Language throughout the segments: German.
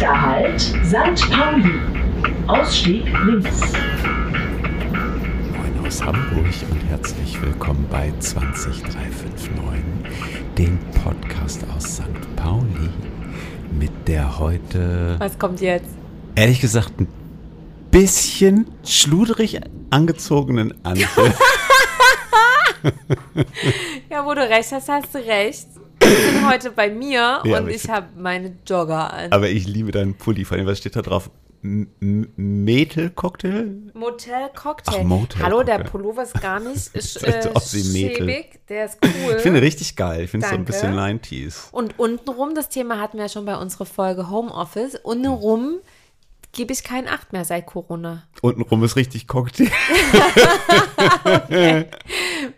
Nächster Halt, St. Pauli. Ausstieg links. Moin aus Hamburg und herzlich willkommen bei 20359, dem Podcast aus St. Pauli mit der heute, Was kommt jetzt? ehrlich gesagt, ein bisschen schluderig angezogenen Antje. Ja, wo du recht hast, hast du recht. Ich bin heute bei mir Ja, und ich habe meine Jogger an. Aber ich liebe deinen Pulli. Vor allem, was steht da drauf? M- M- Metel-Cocktail? Motel Hallo, der. Pullover ist gar nicht ist, äh, schäbig. Der ist cool. Ich finde richtig geil. Ich finde es so ein bisschen 90s. und untenrum, das Thema hatten wir ja schon bei unserer Folge Homeoffice, untenrum gebe ich keinen Acht mehr seit Corona. Untenrum ist richtig Cocktail.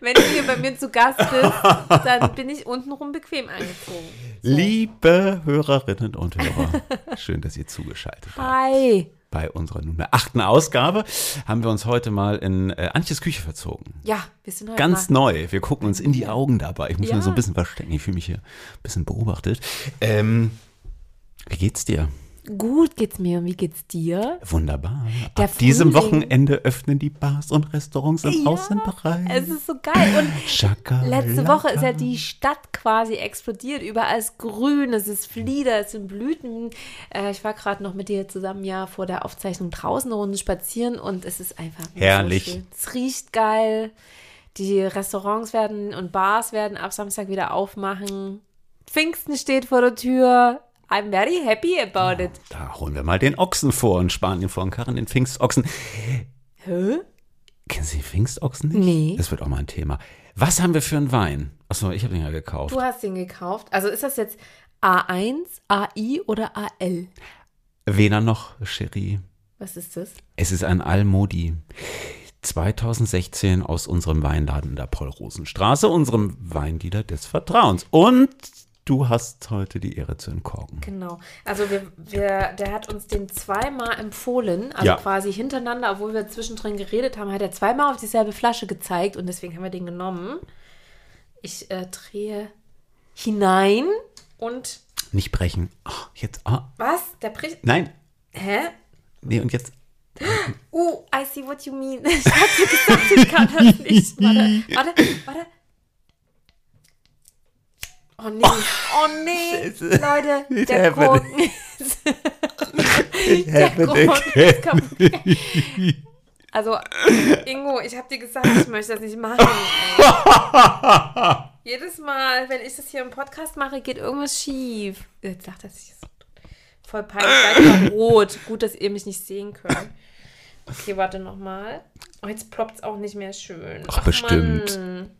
Wenn du hier bei mir zu Gast bist, dann bin ich untenrum bequem angezogen. Liebe Hörerinnen und Hörer, schön, dass ihr zugeschaltet habt. Hi. Bei unserer nunmehr achten Ausgabe haben wir uns heute mal in äh, Antjes Küche verzogen. Ja, wir sind heute Ganz mal. neu. Wir gucken uns in die Augen dabei. Ich muss Ja. mir so ein bisschen verstecken. Ich fühle mich hier ein bisschen beobachtet. Ähm, wie geht's dir? Gut geht's mir. Und wie geht's dir? Wunderbar. Der Ab diesem Frühling. Wochenende öffnen die Bars und Restaurants im Ja, Außenbereich. Es ist so geil. Und Schakalaka. letzte Woche ist ja die Stadt quasi explodiert. Überall ist grün, es ist Flieder, es sind Blüten. Äh, ich war gerade noch mit dir zusammen ja vor der Aufzeichnung draußen eine Runde spazieren und es ist einfach Herrlich. So. Es riecht geil. Die Restaurants werden und Bars werden ab Samstag wieder aufmachen. Pfingsten steht vor der Tür. I'm very happy about it. Da holen wir mal den Ochsen vor und sparen ihn vor den Karren, den Pfingstochsen. Hä? Kennen Sie Pfingstochsen nicht? Nee. Das wird auch mal ein Thema. Was haben wir für einen Wein? Achso, ich habe den ja gekauft. Du hast den gekauft. Also ist das jetzt A1, AI oder AL? Weder noch, Cherie. Was ist das? Es ist ein Almodi. 2016 aus unserem Weinladen in der Paul-Rosen-Straße, unserem Weindealer des Vertrauens. Und du hast heute die Ehre zu entkorken. Genau. Also wir, wir, der hat uns den zweimal empfohlen, also Ja. quasi hintereinander, obwohl wir zwischendrin geredet haben, hat er zweimal auf dieselbe Flasche gezeigt und deswegen haben wir den genommen. Ich äh, drehe hinein und Nicht brechen. Ah, jetzt, ah, was? Der bricht. nein. Hä? Nee, und jetzt. Uh, I see what you mean. Ich dir gesagt, ich kann das nicht. Warte, warte, warte. Oh nee, oh nee, Leute, It's der happening. Korken ist, der. Korken ist kaputt. Also, Ingo, ich hab dir gesagt, ich möchte das nicht machen. Jedes Mal, wenn ich das hier im Podcast mache, geht irgendwas schief. Jetzt sagt er sich voll peinlich, rot. Gut, dass ihr mich nicht sehen könnt. Okay, warte nochmal. Oh, jetzt ploppt es auch nicht mehr schön. Ach, bestimmt. Mann.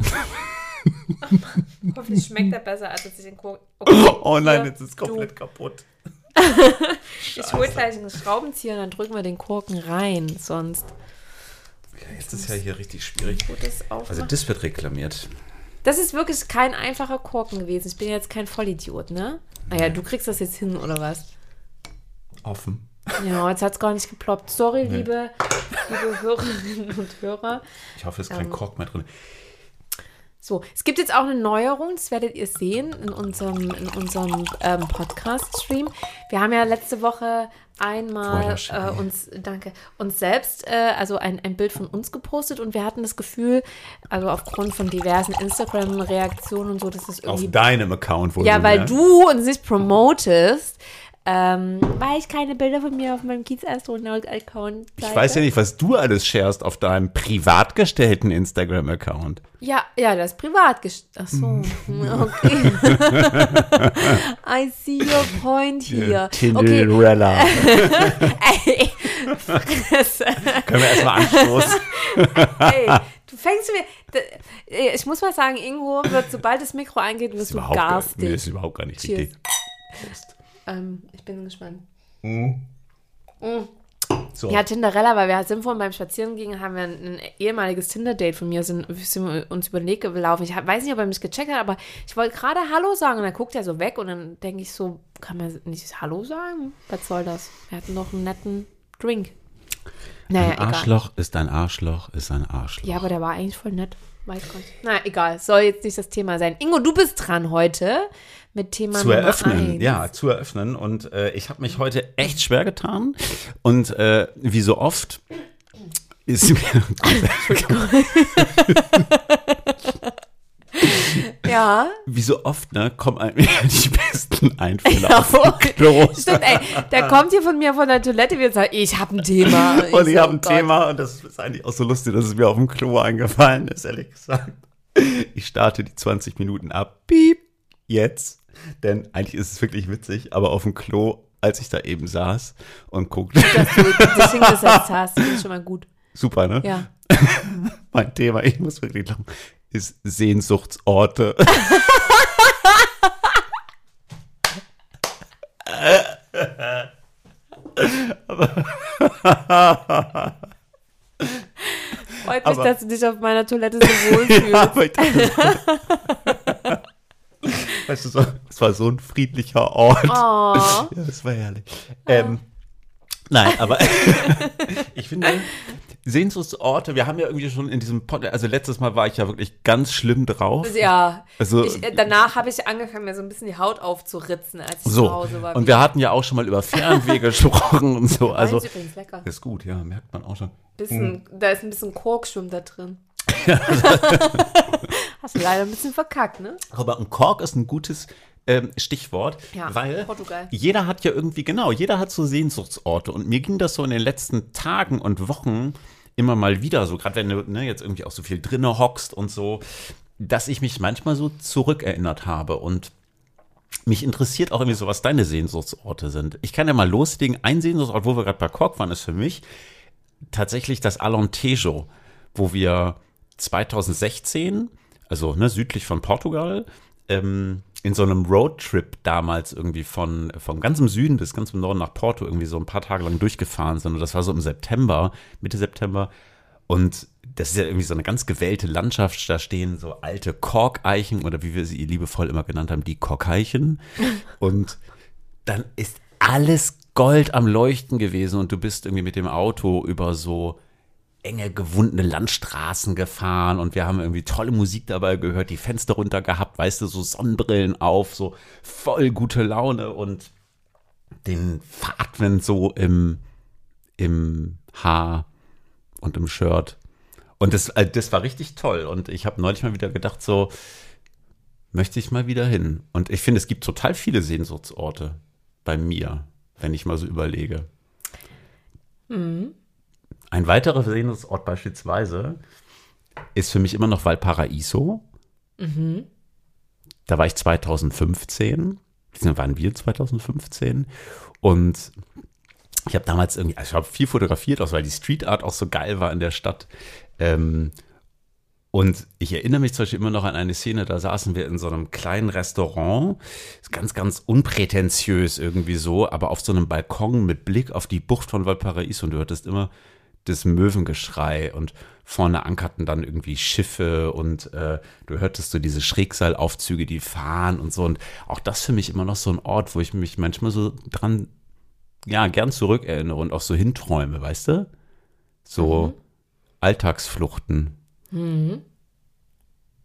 Hoffentlich schmeckt er besser, als es sich in Kur okay, Oh nein, jetzt ist es komplett kaputt. Ich hole gleich einen Schraubenzieher und dann drücken wir den Korken rein. Sonst Ja, jetzt ist ja hier richtig schwierig. Also das wird reklamiert. Das ist wirklich kein einfacher Korken gewesen. Ich bin jetzt kein Vollidiot, ne? Naja, du kriegst das jetzt hin, oder was? Offen. Ja, jetzt hat es gar nicht geploppt. Sorry, liebe, liebe Hörerinnen und Hörer. Ich hoffe, es ist kein Ähm. Kork mehr drin. So, es gibt jetzt auch eine Neuerung, das werdet ihr sehen in unserem, in unserem ähm, Podcast-Stream. Wir haben ja letzte Woche einmal äh, uns, danke, uns selbst, äh, also ein, ein Bild von uns gepostet und wir hatten das Gefühl, also aufgrund von diversen Instagram-Reaktionen und so, dass das Auf irgendwie deinem Account wohl. Ja, weil du uns nicht promotest, ähm, weil ich keine Bilder von mir auf meinem Kiez-Astronaut-Account Ich weiß ja nicht, was du alles sharest auf deinem privat gestellten Instagram-Account. Ja, ja, das ist privat gest Ach so, okay. I see your point here. Okay, Tinderella. ey, Fresse. Können wir erstmal anstoßen? ey, du fängst mir, ich muss mal sagen, Ingo wird, sobald das Mikro eingeht, wirst du überhaupt gar, nee, garstig. ist überhaupt gar nicht Cheers. richtig. Ähm, ich bin gespannt. So. Ja, Tinderella, weil wir sind vorhin beim Spazieren gingen, haben wir ein, ein ehemaliges Tinder-Date von mir, sind, sind uns über den Weg gelaufen. Ich weiß nicht, ob er mich gecheckt hat, aber ich wollte gerade Hallo sagen und dann guckt er so weg und dann denke ich so, kann man nicht Hallo sagen? Was soll das? Wir hatten noch einen netten Drink. Naja, Ein egal. Arschloch ist ein Arschloch, ist ein Arschloch. Ja, aber der war eigentlich voll nett. Weiß Gott. Na, egal. Soll jetzt nicht das Thema sein. Ingo, du bist dran heute mit Thema zu Nummer eröffnen. eins. Ja, zu eröffnen. Und äh, ich habe mich heute echt schwer getan. Und äh, wie so oft ist mir. Ja. wie so oft, ne, kommen einem ja die besten Einfälle Ja, auf Klo. Stimmt, ey, der kommt hier von mir von der Toilette wieder und sagt, ich habe ein Thema. Und ich so, habe ein Gott. Thema und das ist eigentlich auch so lustig, dass es mir auf dem Klo eingefallen ist, ehrlich gesagt. Ich starte die 20 Minuten ab. Piep. Jetzt. Denn eigentlich ist es wirklich witzig, aber auf dem Klo, als ich da eben saß und guckte, Dass du dich hingesetzt hast, finde ich schon mal gut. super, ne? Ja. Mein Thema, ich muss wirklich lachen, ist Sehnsuchtsorte. Freut mich, Aber- dass du dich auf meiner Toilette so wohlfühlst. Ja, aber ich dachte, weißt du, so, es war so ein friedlicher Ort. Oh. Ja, das war herrlich. Ähm, nein, aber ich finde, Sehnsuchtsorte, wir haben ja irgendwie schon in diesem Podcast, also letztes Mal war ich ja wirklich ganz schlimm drauf. Ja. Also- ich, danach habe ich angefangen, mir so ein bisschen die Haut aufzuritzen, als ich zu So, Hause war. und wir hatten ja auch schon mal über Fernweh gesprochen und so. also, ist übrigens lecker. ist gut, ja, merkt man auch schon. Bisschen, Da ist ein bisschen Kork schwimmt da drin. Hast du leider ein bisschen verkackt, ne? Aber ein Kork ist ein gutes ähm, Stichwort, Ja, weil Portugal. jeder hat ja irgendwie, genau, jeder hat so Sehnsuchtsorte. Und mir ging das so in den letzten Tagen und Wochen immer mal wieder so, gerade wenn du ne, jetzt irgendwie auch so viel drinne hockst und so, dass ich mich manchmal so zurückerinnert habe und mich interessiert auch irgendwie so, was deine Sehnsuchtsorte sind. Ich kann ja mal loslegen. Ein Sehnsuchtsort, wo wir gerade bei Kork waren, ist für mich tatsächlich das Alentejo, wo wir 2016, also ne, südlich von Portugal, ähm, in so einem Roadtrip damals irgendwie von vom ganzen Süden bis ganz im Norden nach Porto irgendwie so ein paar Tage lang durchgefahren sind. Und das war so im September, Mitte September. Und das ist ja irgendwie so eine ganz gewählte Landschaft. Da stehen so alte Korkeichen oder wie wir sie liebevoll immer genannt haben, die Korkeichen. Und dann ist alles Gold am Leuchten gewesen und du bist irgendwie mit dem Auto über so enge, gewundene Landstraßen gefahren und wir haben irgendwie tolle Musik dabei gehört, die Fenster runter gehabt, weißt du, so Sonnenbrillen auf, so voll gute Laune und den Fahrtwind so im, im Haar und im Shirt. Und das, äh, das war richtig toll. Und ich habe neulich mal wieder gedacht, so möchte ich mal wieder hin. Und ich finde, es gibt total viele Sehnsuchtsorte bei mir, wenn ich mal so überlege. Ein weiterer Sehnsuchtsort beispielsweise ist für mich immer noch Valparaiso. Da war ich 2015. Da waren wir 2015. Und ich habe damals irgendwie, also ich habe viel fotografiert, auch weil die Street Art auch so geil war in der Stadt. Ähm, und ich erinnere mich zum Beispiel immer noch an eine Szene, da saßen wir in so einem kleinen Restaurant, ganz, ganz unprätentiös irgendwie so, aber auf so einem Balkon mit Blick auf die Bucht von Valparaiso und du hörtest immer das Möwengeschrei und vorne ankerten dann irgendwie Schiffe und äh, du hörtest so diese Schrägseilaufzüge, die fahren und so und auch das für mich immer noch so ein Ort, wo ich mich manchmal so dran, ja, gern zurückerinnere und auch so hinträume, weißt du? So Alltagsfluchten.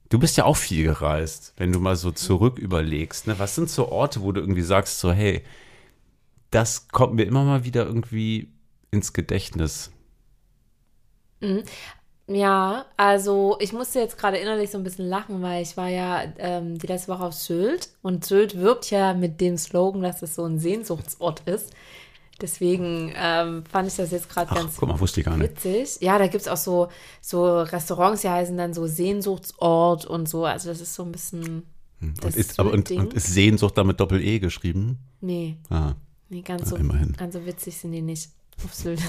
Du bist ja auch viel gereist, wenn du mal so zurück überlegst. Ne? Was sind so Orte, wo du irgendwie sagst, so, hey, das kommt mir immer mal wieder irgendwie ins Gedächtnis. Ja, also ich musste jetzt gerade innerlich so ein bisschen lachen, weil ich war ja ähm, die letzte Woche auf Sylt und Sylt wirbt ja mit dem Slogan, dass es so ein Sehnsuchtsort ist. Deswegen ähm, fand ich das jetzt gerade ganz guck mal, wusste ich gar nicht. witzig. Ja, da gibt es auch so, so Restaurants, die heißen dann so Sehnsuchtsort und so. Also das ist so ein bisschen das Und ist, aber, und, und ist Sehnsucht damit Doppel-E geschrieben? Nee, Ah, nee, ganz Na, so, immerhin. ganz so witzig sind die nicht auf Sylt.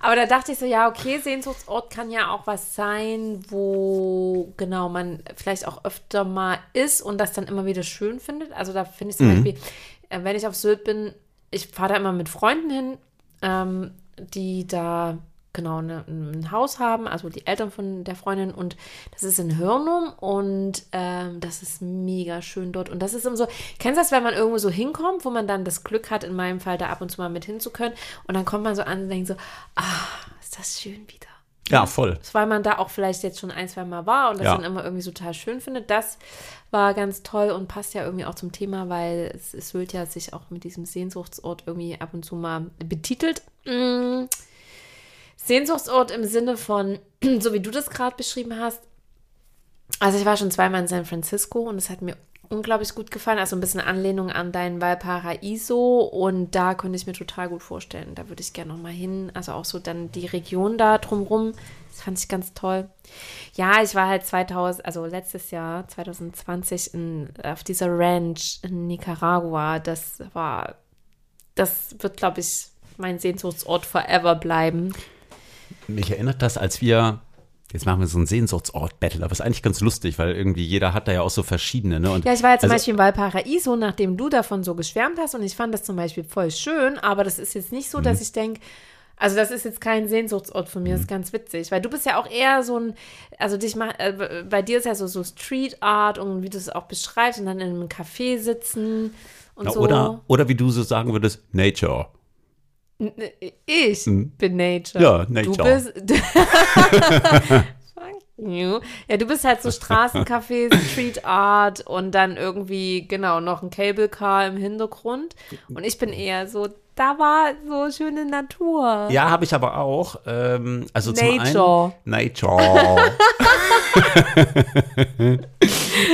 Aber da dachte ich so, ja, okay, Sehnsuchtsort kann ja auch was sein, wo genau man vielleicht auch öfter mal ist und das dann immer wieder schön findet. Also da finde ich zum Beispiel, äh, wenn ich auf Sylt bin, ich fahre da immer mit Freunden hin, ähm, die da genau ne, ein Haus haben, also die Eltern von der Freundin und das ist in Hörnum und ähm, das ist mega schön dort und das ist immer so, kennst du das, wenn man irgendwo so hinkommt, wo man dann das Glück hat, in meinem Fall da ab und zu mal mit hin zu können und dann kommt man so an und denkt so, ah, ist das schön wieder. Ja, voll. weil man da auch vielleicht jetzt schon ein, zwei Mal war und das Ja. dann immer irgendwie so total schön findet. Das war ganz toll und passt ja irgendwie auch zum Thema, weil es, es Sylt ja sich auch mit diesem Sehnsuchtsort irgendwie ab und zu mal betitelt. Mm. Sehnsuchtsort im Sinne von, so wie du das gerade beschrieben hast. Also ich war schon zweimal in San Francisco und es hat mir unglaublich gut gefallen. Also ein bisschen Anlehnung an dein Valparaiso und da könnte ich mir total gut vorstellen. Da würde ich gerne noch mal hin. Also auch so dann die Region da drumrum. Das fand ich ganz toll. Ja, ich war halt 2000, also letztes Jahr 2020 in, auf dieser Ranch in Nicaragua. Das war, das wird glaube ich mein Sehnsuchtsort forever bleiben. Mich erinnert das, als wir, jetzt machen wir so einen Sehnsuchtsort-Battle, aber ist eigentlich ganz lustig, weil irgendwie jeder hat da ja auch so verschiedene, ne? Und Ja, ich war zum also- Beispiel in Valparaiso, nachdem du davon so geschwärmt hast und ich fand das zum Beispiel voll schön, aber das ist jetzt nicht so, Mhm. dass ich denke, also das ist jetzt kein Sehnsuchtsort von mir, das ist ganz witzig, weil du bist ja auch eher so ein, also dich mach, äh, bei dir ist ja so, so Street Art und wie du es auch beschreibst und dann in einem Café sitzen und Na, so. oder, oder wie du so sagen würdest, Nature. N- Ich bin Nature. Hm. Ja, Du Nature. bist. Fuck you. Ja, du bist halt so Straßencafé, Street Art und dann irgendwie, genau, noch ein Cable Car im Hintergrund. Und ich bin eher so, da war so schöne Natur. Ja, habe ich aber auch. Ähm, also Nature. zum einen Nature.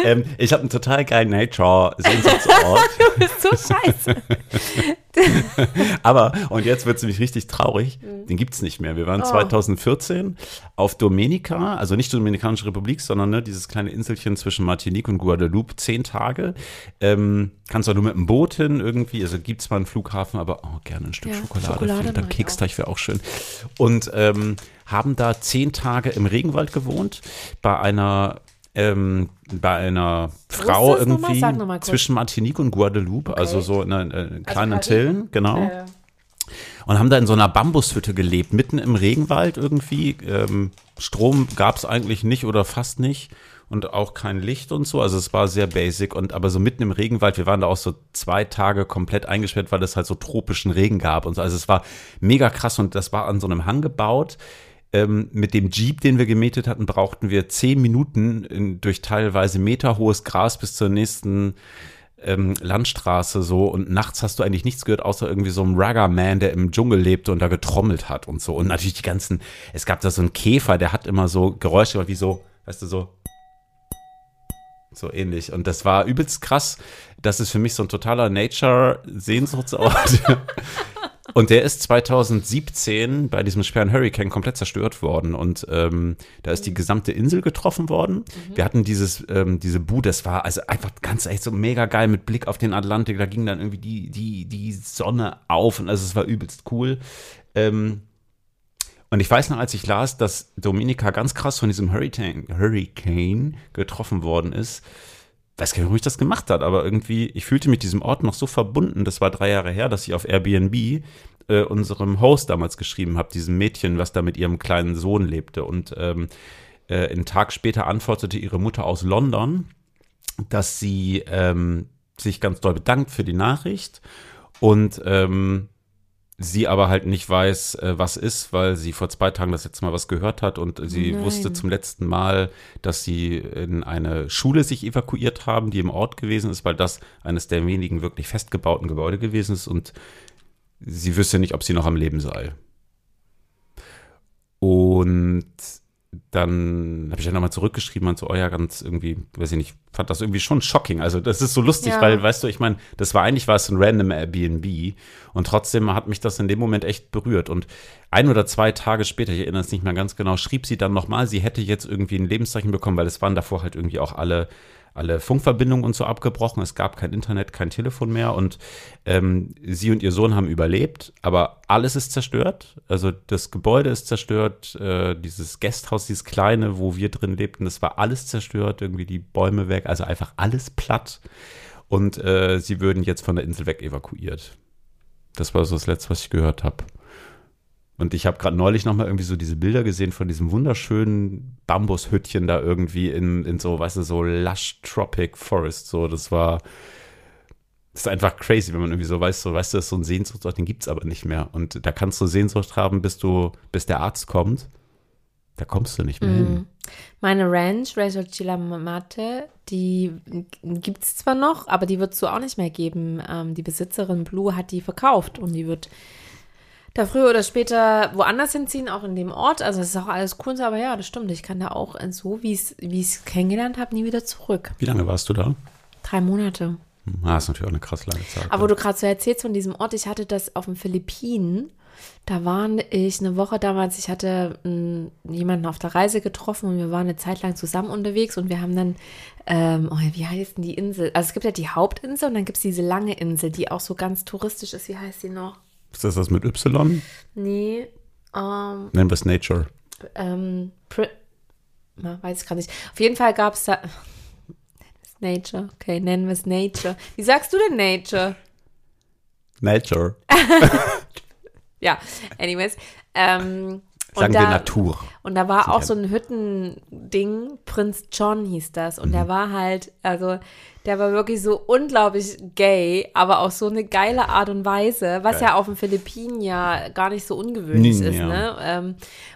ähm, ich habe einen total geilen Nature-Sehnsuchtsort. Du bist so scheiße. aber, und jetzt wird es nämlich richtig traurig, Mhm. den gibt es nicht mehr. Wir Oh. waren 2014 auf Dominica, also nicht Dominikanische Republik, sondern ne, dieses kleine Inselchen zwischen Martinique und Guadeloupe, zehn Tage. Ähm, kannst du nur mit dem Boot hin irgendwie, also gibt es mal einen Flughafen, aber oh, gerne ein Stück Ja, Schokolade, Schokolade mag ich Keksteig wäre auch schön. Und ähm, haben da zehn Tage im Regenwald gewohnt, bei einer ähm, bei einer Frau nochmal? irgendwie Sag noch mal kurz. zwischen Martinique und Guadeloupe, also so in einer äh, kleinen Karibik? Antillen, genau Äh, und haben da in so einer Bambushütte gelebt, mitten im Regenwald irgendwie. Ähm, Strom gab es eigentlich nicht oder fast nicht und auch kein Licht und so. Also es war sehr basic und aber so mitten im Regenwald, wir waren da auch so zwei Tage komplett eingesperrt, weil es halt so tropischen Regen gab und so. Also es war mega krass und das war an so einem Hang gebaut. Ähm, mit dem Jeep, den wir gemietet hatten, brauchten wir zehn Minuten in, durch teilweise meterhohes Gras bis zur nächsten ähm, Landstraße so und nachts hast du eigentlich nichts gehört, außer irgendwie so einem Rugger-Man, der im Dschungel lebte und da getrommelt hat und so. Und natürlich die ganzen, es gab da so einen Käfer, der hat immer so Geräusche, wie so, weißt du, so. So ähnlich. Und das war übelst krass. Das ist für mich so ein totaler Nature-Sehnsuchtsort. Und der ist 2017 bei diesem schweren Hurricane komplett zerstört worden. Und ähm, da ist die gesamte Insel getroffen worden. Wir hatten dieses, ähm, diese Bude, das war also einfach ganz echt so mega geil mit Blick auf den Atlantik. Da ging dann irgendwie die, die, die Sonne auf und also es war übelst cool. Ähm, und ich weiß noch, als ich las, dass Dominica ganz krass von diesem Hurricane, Hurricane getroffen worden ist, weiß gar nicht, warum ich das gemacht hat, aber irgendwie, ich fühlte mich diesem Ort noch so verbunden. Das war drei Jahre her, dass ich auf Airbnb äh, unserem Host damals geschrieben habe, diesem Mädchen, was da mit ihrem kleinen Sohn lebte. Und ähm, äh, einen Tag später antwortete ihre Mutter aus London, dass sie ähm, sich ganz doll bedankt für die Nachricht und ähm, sie aber halt nicht weiß, äh, was ist, weil sie vor zwei Tagen das letzte Mal was gehört hat und sie Nein. wusste zum letzten Mal, dass sie in eine Schule sich evakuiert haben, die im Ort gewesen ist, weil das eines der wenigen wirklich festgebauten Gebäude gewesen ist und sie wüsste nicht, ob sie noch am Leben sei. Und dann habe ich ja nochmal zurückgeschrieben und so, oh ja, ganz irgendwie, weiß ich nicht, fand das irgendwie schon shocking. Also das ist so lustig, Ja. weil, weißt du, ich meine, das war eigentlich war es ein random Airbnb und trotzdem hat mich das in dem Moment echt berührt. Und ein oder zwei Tage später, ich erinnere es nicht mehr ganz genau, schrieb sie dann nochmal, sie hätte jetzt irgendwie ein Lebenszeichen bekommen, weil es waren davor halt irgendwie auch alle alle Funkverbindungen und so abgebrochen. Es gab kein Internet, kein Telefon mehr und ähm, sie und ihr Sohn haben überlebt, aber alles ist zerstört. Also das Gebäude ist zerstört, äh, dieses Gasthaus, dieses kleine, wo wir drin lebten, das war alles zerstört, irgendwie die Bäume weg, also einfach alles platt. Und äh, sie würden jetzt von der Insel weg evakuiert. Das war so das Letzte, was ich gehört habe. Und ich habe gerade neulich nochmal irgendwie so diese Bilder gesehen von diesem wunderschönen Bambushüttchen da irgendwie in, in so, weißt du, so lush tropic forest. So, das war, das ist einfach crazy, wenn man irgendwie so weiß, so, weißt du, das ist so ein Sehnsuchtsort, den gibt's aber nicht mehr. Und da kannst du Sehnsucht haben, bis du, bis der Arzt kommt. Da kommst du nicht mehr hin. Meine Ranch, Reso Chilamate, die gibt es zwar noch, aber die wird es so auch nicht mehr geben. Ähm, die Besitzerin Blue hat die verkauft und die wird da früher oder später woanders hinziehen, auch in dem Ort. Also es ist auch alles cool, aber ja, das stimmt. Ich kann da auch so, wie ich es kennengelernt habe, nie wieder zurück. Wie lange warst du da? Drei Monate. Hm, Ah, ist natürlich auch eine krass lange Zeit. Aber wo du gerade so erzählst von diesem Ort, ich hatte das auf den Philippinen. Da waren ich eine Woche damals, ich hatte mh, jemanden auf der Reise getroffen und wir waren eine Zeit lang zusammen unterwegs und wir haben dann, ähm, oh, wie heißt denn die Insel? Also es gibt ja die Hauptinsel und dann gibt es diese lange Insel, die auch so ganz touristisch ist. Wie heißt die noch? Ist das das mit Y? Nee, ähm, Nennen wir es Nature. ähm, na, weiß ich gerade nicht. Auf jeden Fall gab es da. Nature. Okay, nennen wir es Nature. Wie sagst du denn Nature? Nature. Ja, anyways. Ähm, Sagen und wir da, Natur. Und da war auch so ein Hüttending, Prinz John hieß das. Und Mhm. der war halt, also der war wirklich so unglaublich gay, aber auf so eine geile Art und Weise, was Geil. ja auf den Philippinen ja gar nicht so ungewöhnlich Nee, ist, ne? Ähm,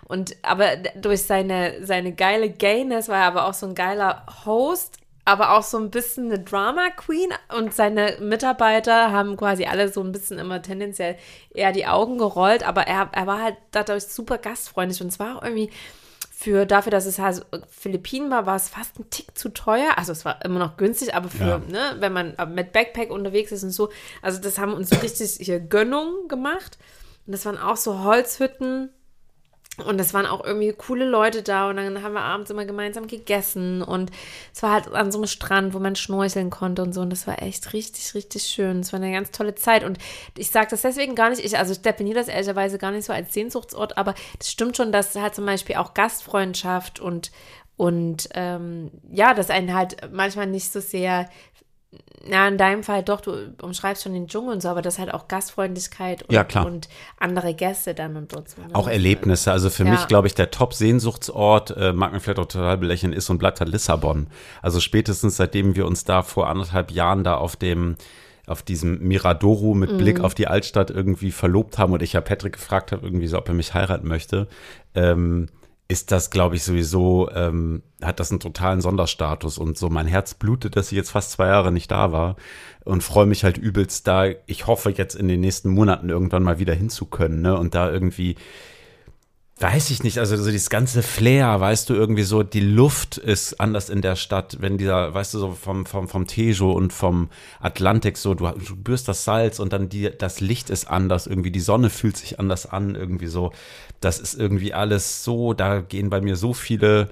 und aber durch seine, seine geile Gayness war er aber auch so ein geiler Host, aber auch so ein bisschen eine Drama Queen und seine Mitarbeiter haben quasi alle so ein bisschen immer tendenziell eher die Augen gerollt, aber er, er war halt dadurch super gastfreundlich und es war auch irgendwie für dafür, dass es halt Philippinen war, war es fast ein Tick zu teuer. Also es war immer noch günstig, aber für, Ja. ne, wenn man mit Backpack unterwegs ist und so, also das haben uns richtig hier Gönnung gemacht. Und das waren auch so Holzhütten. Und es waren auch irgendwie coole Leute da. Und dann haben wir abends immer gemeinsam gegessen. Und es war halt an so einem Strand, wo man schnorcheln konnte und so. Und das war echt richtig, richtig schön. Es war eine ganz tolle Zeit. Und ich sage das deswegen gar nicht, ich, also ich definiere das ehrlicherweise gar nicht so als Sehnsuchtsort, aber das stimmt schon, dass halt zum Beispiel auch Gastfreundschaft und, und ähm, ja, dass einen halt manchmal nicht so sehr na, in deinem Fall doch, du umschreibst schon den Dschungel und so, aber das halt auch Gastfreundlichkeit und, Ja, und andere Gäste dann und dort so. ne? Auch Erlebnisse. Also für Ja. mich, glaube ich, der Top-Sehnsuchtsort, äh, mag man vielleicht auch total belächeln, ist und bleibt halt Lissabon. Also spätestens seitdem wir uns da vor anderthalb Jahren da auf dem auf diesem Miradoro mit Mhm. Blick auf die Altstadt irgendwie verlobt haben und ich ja Patrick gefragt habe, irgendwie so, ob er mich heiraten möchte, ähm, ist das, glaube ich, sowieso, ähm, hat das einen totalen Sonderstatus und so mein Herz blutet, dass ich jetzt fast zwei Jahre nicht da war und freue mich halt übelst da. Ich hoffe jetzt in den nächsten Monaten irgendwann mal wieder hinzukönnen, ne, und da irgendwie Weiß ich nicht, also so dieses ganze Flair, weißt du, irgendwie so, die Luft ist anders in der Stadt, wenn dieser, weißt du, so vom, vom, vom Tejo und vom Atlantik so, du, du spürst das Salz und dann die, das Licht ist anders, irgendwie die Sonne fühlt sich anders an, irgendwie so. Das ist irgendwie alles so, da gehen bei mir so viele,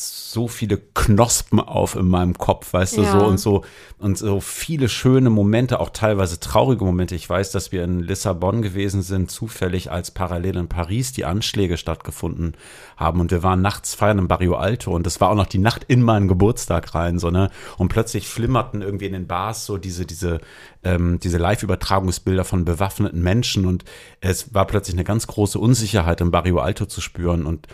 so viele Knospen auf in meinem Kopf, weißt du, Ja. so und so und so viele schöne Momente, auch teilweise traurige Momente. Ich weiß, dass wir in Lissabon gewesen sind, zufällig als parallel in Paris die Anschläge stattgefunden haben und wir waren nachts feiern im Barrio Alto und das war auch noch die Nacht in meinen Geburtstag rein, so ne und plötzlich flimmerten irgendwie in den Bars so diese diese ähm, diese Live-Übertragungsbilder von bewaffneten Menschen und es war plötzlich eine ganz große Unsicherheit im Barrio Alto zu spüren und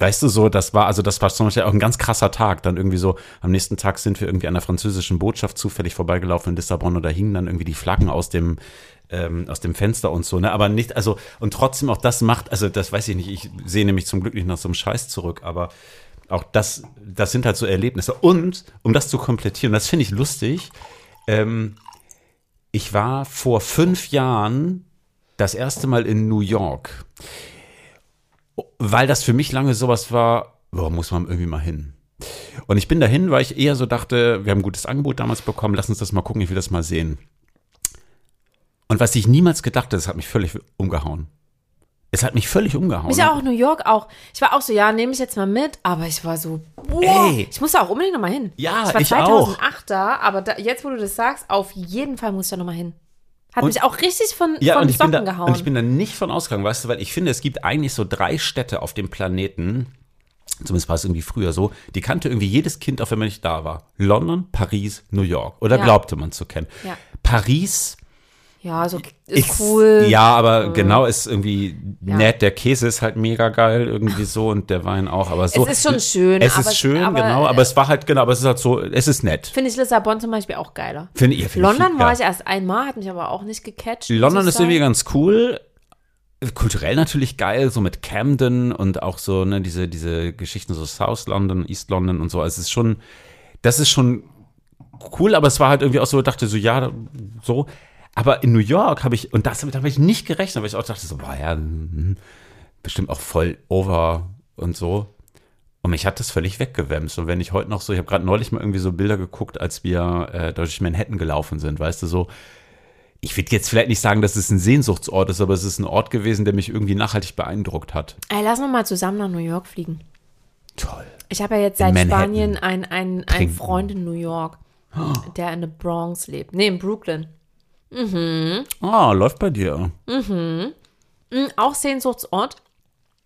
Weißt du so, das war, also das war zum Beispiel auch ein ganz krasser Tag. Dann irgendwie so, am nächsten Tag sind wir irgendwie an der französischen Botschaft zufällig vorbeigelaufen in Lissabon und da hingen dann irgendwie die Flaggen aus dem, ähm, aus dem Fenster und so, ne? Aber nicht, also, und trotzdem auch das macht, also das weiß ich nicht, ich sehe nämlich zum Glück nicht nach so einem Scheiß zurück, aber auch das, das sind halt so Erlebnisse. Und, um das zu komplettieren, das finde ich lustig, ähm, ich war vor fünf Jahren das erste Mal in New York weil das für mich lange sowas war, boah, muss man irgendwie mal hin. Und ich bin dahin, weil ich eher so dachte, wir haben ein gutes Angebot damals bekommen, lass uns das mal gucken, ich will das mal sehen. Und was ich niemals gedacht habe, das hat mich völlig umgehauen. Es hat mich völlig umgehauen. Mich auch, New York auch. Ich war auch so, ja, nehme ich jetzt mal mit, aber ich war so, boah, Ey. ich muss da auch unbedingt nochmal hin. Ja, ich war ich 2008 da, aber da, jetzt, wo du das sagst, auf jeden Fall muss ich da nochmal hin. Hat Und- mich auch richtig von, Ja, von und ich, bin Socken da, gehauen. und ich bin da nicht von ausgegangen, weißt du, weil ich finde, es gibt eigentlich so drei Städte auf dem Planeten, zumindest war es irgendwie früher so, die kannte irgendwie jedes Kind, auch wenn man nicht da war. London, Paris, New York. Oder Ja. glaubte man zu kennen. Ja. Paris ja, so ist ist- cool. Ja, aber genau ist irgendwie Ja. nett. Der Käse ist halt mega geil irgendwie so und der Wein auch. Aber so. Es ist schon schön, Es ist schön, aber, genau. Aber es war halt genau. Aber es ist halt so. Es ist nett. Finde ich Lissabon zum Beispiel auch geiler. Finde ich. Find London ich, war ja. ich erst einmal, hat mich aber auch nicht gecatcht. London ist irgendwie ganz cool. kulturell natürlich geil, so mit Camden und auch so, ne, diese, diese Geschichten, so South London, East London und so. Also es ist schon, das ist schon cool, aber es war halt irgendwie auch so, dachte so, ja, so. Aber in New York habe ich, und das, damit habe ich nicht gerechnet, weil ich auch dachte so, boah, ja, hm, bestimmt auch voll over und so. Und mich hat das völlig weggewämst. Und wenn ich heute noch so, ich habe gerade neulich mal irgendwie so Bilder geguckt, als wir äh, durch Manhattan gelaufen sind, weißt du, so, ich würde jetzt vielleicht nicht sagen, dass es ein Sehnsuchtsort ist, aber es ist ein Ort gewesen, der mich irgendwie nachhaltig beeindruckt hat. Ey, lass noch mal zusammen nach New York fliegen. Toll. Ich habe ja jetzt seit. Spanien einen Trinken. Freund in New York, der in der Bronx lebt. Nee, in Brooklyn. Ah, läuft bei dir. Mhm, auch Sehnsuchtsort,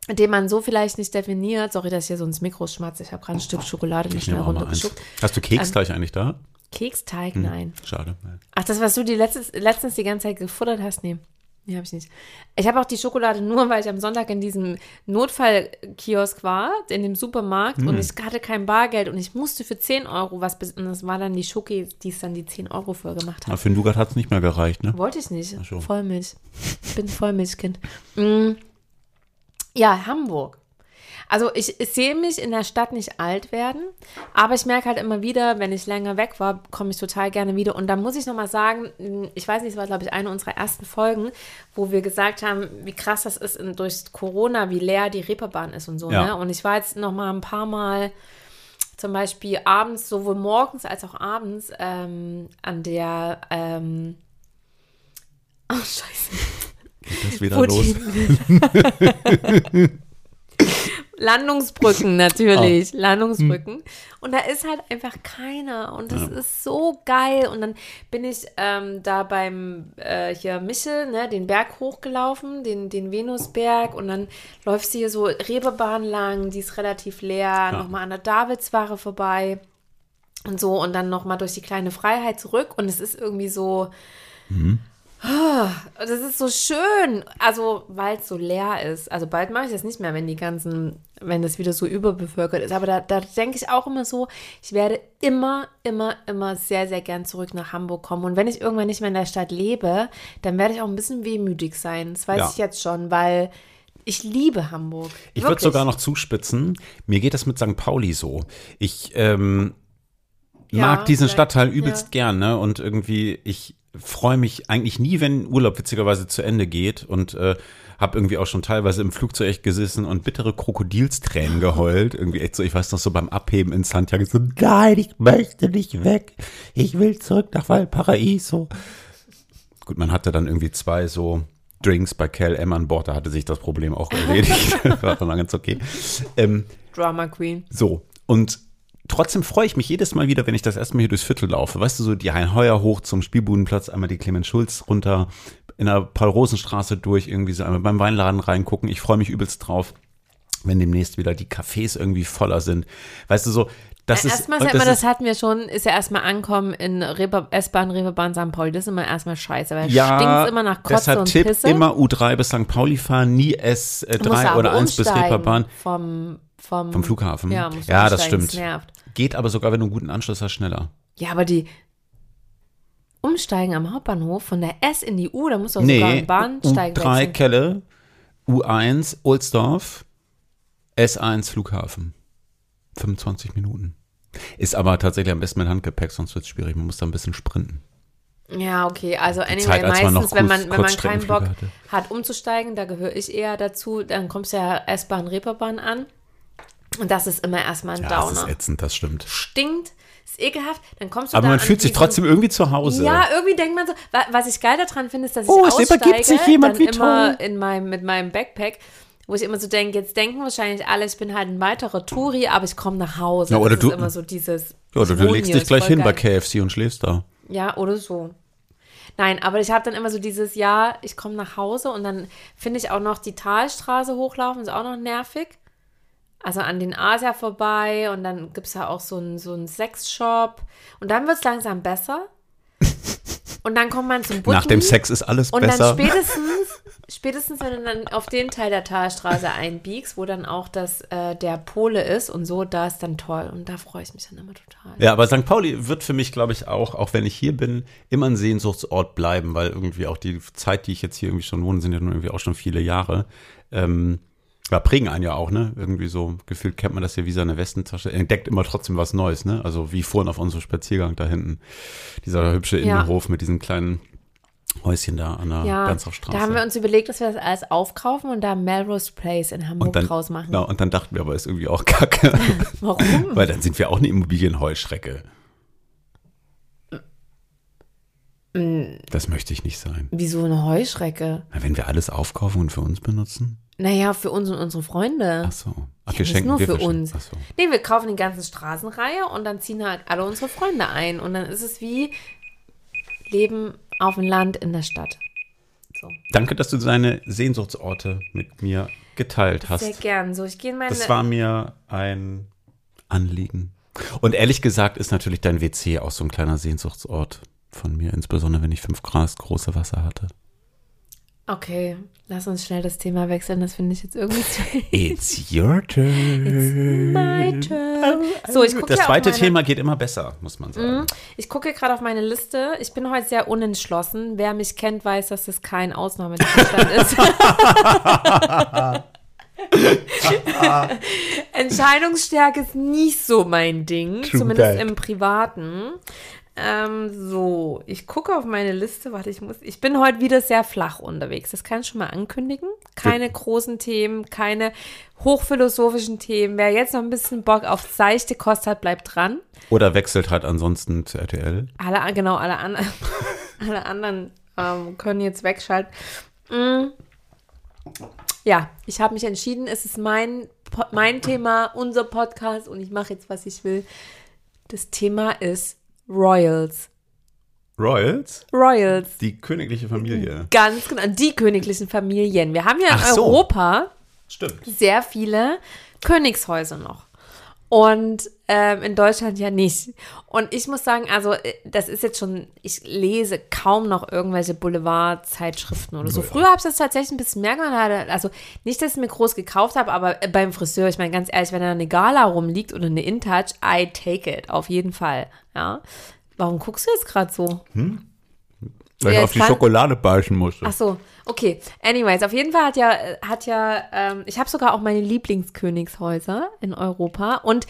den man so vielleicht nicht definiert. Sorry, dass ich hier so ins Mikro schmatze. Ich habe gerade ein Stück Schokolade nicht Ich schnell runtergeschluckt. Hast du Ähm, Keksteig eigentlich da? Keksteig, nein. Schade. Ach, das, was du die letztes, letztens die ganze Zeit gefuttert hast? Nee. Nee, habe ich nicht. Ich habe auch die Schokolade nur, weil ich am Sonntag in diesem Notfallkiosk war, in dem Supermarkt, Hm. und ich hatte kein Bargeld und ich musste für 10 Euro was, und das war dann die Schoki, die es dann die 10 Euro für gemacht Aber hat. für den Nougat hat es nicht mehr gereicht, ne? Wollte ich nicht. Vollmilch. Ich bin Vollmilchkind. Mm. Ja, Hamburg. Also ich, ich sehe mich in der Stadt nicht alt werden, aber ich merke halt immer wieder, wenn ich länger weg war, komme ich total gerne wieder. Und da muss ich nochmal sagen, ich weiß nicht, es war glaube ich eine unserer ersten Folgen, wo wir gesagt haben, wie krass das ist durch Corona, wie leer die Reeperbahn ist und so. Ja. Ne? Und ich war jetzt nochmal ein paar Mal zum Beispiel abends, sowohl morgens als auch abends, ähm, an der, ähm, oh scheiße, Geht das wieder Wo los? Landungsbrücken natürlich, Oh. Landungsbrücken. Hm. Und da ist halt einfach keiner und das ist so geil. Und dann bin ich ähm, da beim äh, hier Michel, ne, den Berg hochgelaufen, den, den Venusberg und dann läufst du hier so Reeperbahn lang, die ist relativ leer, nochmal an der Davidsware vorbei und so und dann nochmal durch die kleine Freiheit zurück und es ist irgendwie so, Ah, das ist so schön. Also, weil es so leer ist. Also bald mache ich das nicht mehr, wenn die ganzen, wenn das wieder so überbevölkert ist. Aber da, da denke ich auch immer so, ich werde immer, immer, immer sehr, sehr gern zurück nach Hamburg kommen. Und wenn ich irgendwann nicht mehr in der Stadt lebe, dann werde ich auch ein bisschen wehmütig sein. Das weiß Ja. ich jetzt schon, weil ich liebe Hamburg. Ich würde sogar noch zuspitzen. Mir geht das mit St. Pauli so. Ich ähm, Ja, mag diesen Stadtteil übelst ja. gern, ne? Und irgendwie, ich freue mich eigentlich nie, wenn Urlaub witzigerweise zu Ende geht und äh, habe irgendwie auch schon teilweise im Flugzeug echt gesessen und bittere Krokodilstränen geheult. Irgendwie echt so, ich weiß noch so beim Abheben in Santiago so, nein, ich möchte nicht weg. Ich will zurück nach Valparaiso. Gut, man hatte dann irgendwie zwei so Drinks bei KLM an Bord, da hatte sich das Problem auch erledigt. War dann ganz okay. Ähm, Drama Queen. so, und trotzdem freue ich mich jedes Mal wieder, wenn ich das erste Mal hier durchs Viertel laufe. Weißt du, so die Heinheuer hoch zum Spielbudenplatz, einmal die Clemens Schulz runter, in der Paul-Rosen-Straße durch, irgendwie so einmal beim Weinladen reingucken. Ich freue mich übelst drauf, wenn demnächst wieder die Cafés irgendwie voller sind. Weißt du, so, das ist. Erstmal, und das, das, ist- hatten wir schon, ist ja erstmal ankommen in S-Bahn, Reeperbahn, St. Pauli. Das ist immer erstmal scheiße, weil ja, stinkt immer nach Kotze deshalb und Tipp, Pisse. immer U3 bis St. Pauli fahren, nie Du musst S3 aber oder 1 bis Reeperbahn. Vom, vom, Vom Flughafen. Ja, Ja, das stimmt. nervt. Geht aber sogar, wenn du einen guten Anschluss hast, schneller. Ja, aber die Umsteigen am Hauptbahnhof von der S in die U, da musst du auch sogar Nee, einen Bahnsteig U3 wechseln. Kelle, U1 Ohlsdorf, S1 Flughafen. 25 Minuten. Ist aber tatsächlich am besten mit Handgepäck, sonst wird es schwierig. Man muss da ein bisschen sprinten. Ja, okay, also anyway, Zeit, als man meistens, wenn man, wenn man keinen Bock Kurzstreckenflüge hat, umzusteigen, da gehöre ich eher dazu, dann kommst du ja S-Bahn, Reeperbahn an. Und das ist immer erstmal ein Ja, das Downer. ist ätzend, das stimmt. Stinkt, ist ekelhaft, dann kommst du Aber da man an fühlt sich trotzdem irgendwie zu Hause. Ja, irgendwie denkt man so, wa- was ich geil daran finde, ist, dass Oh, ich es aussteige, übergibt sich jemand, wie immer toll. in meinem, mit meinem Backpack, wo ich immer so denke, jetzt denken wahrscheinlich alle, ich bin halt ein weiterer Touri, aber ich komme nach Hause. Ja, oder das du- ist immer so dieses Ja, oder du legst dich gleich hin bei geil. KFC und schläfst da. Ja, oder so. Nein, aber ich habe dann immer so dieses, ja, ich komme nach Hause und dann finde ich auch noch die Talstraße hochlaufen, ist auch noch nervig. Also an den Asia vorbei und dann gibt es ja auch so einen so einen Sexshop und dann wird es langsam besser. Und dann kommt man zum Butni. Nach dem Sex ist alles Und besser. dann spätestens, spätestens wenn du dann auf den Teil der Talstraße einbiegst, wo dann auch das, äh, der Pole ist und so, da ist dann toll. Und da freue ich mich dann immer total. Ja, aber St. Pauli wird für mich, glaube ich, auch, auch wenn ich hier bin, immer ein Sehnsuchtsort bleiben, weil irgendwie auch die Zeit, die ich jetzt hier irgendwie schon wohne, sind ja nun irgendwie auch schon viele Jahre. Ähm, ja, prägen einen ja auch, ne? Irgendwie so gefühlt kennt man das ja wie seine Westentasche. Entdeckt immer trotzdem was Neues, ne? Also wie vorhin auf unserem Spaziergang da hinten. Dieser hübsche Ja. Innenhof mit diesen kleinen Häuschen da an der Ja, Ganzhofstraße. da haben wir uns überlegt, dass wir das alles aufkaufen und da Melrose Place in Hamburg dann, draus machen. Genau, und dann dachten wir aber, ist irgendwie auch kacke. Warum? Weil dann sind wir auch eine Immobilienheuschrecke. Mm. Das möchte ich nicht sein. Wieso eine Heuschrecke? Na, wenn wir alles aufkaufen und für uns benutzen? Naja, für uns und unsere Freunde. Ach so. Ach, Ja, wir das schenken nur wir für verschenken. uns. Ach so. Nee, wir kaufen die ganze Straßenreihe und dann ziehen halt alle unsere Freunde ein. Und dann ist es wie Leben auf dem Land in der Stadt. So. Danke, dass du deine Sehnsuchtsorte mit mir geteilt hast. Sehr gern. So, ich gehe in meine. Das war mir ein Anliegen. Und ehrlich gesagt ist natürlich dein WC auch so ein kleiner Sehnsuchtsort von mir, insbesondere wenn ich fünf Grad große Wasser hatte. Okay, lass uns schnell das Thema wechseln. Das finde ich jetzt irgendwie zu. It's your turn. My turn. So, ich gucke Das zweite meine, Thema geht immer besser, muss man sagen. Ich gucke gerade auf meine Liste. Ich bin heute sehr unentschlossen. Wer mich kennt, weiß, dass das kein Ausnahmezustand ist. Entscheidungsstärke ist nicht so mein Ding, True zumindest that. im Privaten. Ähm, so, ich gucke auf meine Liste. Warte, ich muss. Ich bin heute wieder sehr flach unterwegs. Das kann ich schon mal ankündigen. Keine großen Themen, keine hochphilosophischen Themen. Wer jetzt noch ein bisschen Bock auf seichte Kost hat, bleibt dran. Oder wechselt halt ansonsten zu RTL. Alle, genau, alle, an, alle anderen ähm, können jetzt wegschalten. Mm. Ja, ich habe mich entschieden, es ist mein, mein Thema, unser Podcast und ich mache jetzt, was ich will. Das Thema ist Royals. Royals? Royals. Die königliche Familie. Ganz genau, die königlichen Familien. Wir haben ja in so. Europa Stimmt. sehr viele Königshäuser noch. Und ähm, in Deutschland ja nicht. Und ich muss sagen, also äh, das ist jetzt schon, ich lese kaum noch irgendwelche Boulevardzeitschriften oder so. Ja. Früher habe ich das tatsächlich ein bisschen mehr gemacht. Also nicht, dass ich mir groß gekauft habe, aber äh, beim Friseur, ich meine ganz ehrlich, wenn da eine Gala rumliegt oder eine InTouch, I take it, auf jeden Fall. Ja. Warum guckst du jetzt gerade so? Weil ich auf die Schokolade beißen musste. Ach so, okay. Anyways, auf jeden Fall hat ja, hat ja, ähm, ich habe sogar auch meine Lieblingskönigshäuser in Europa und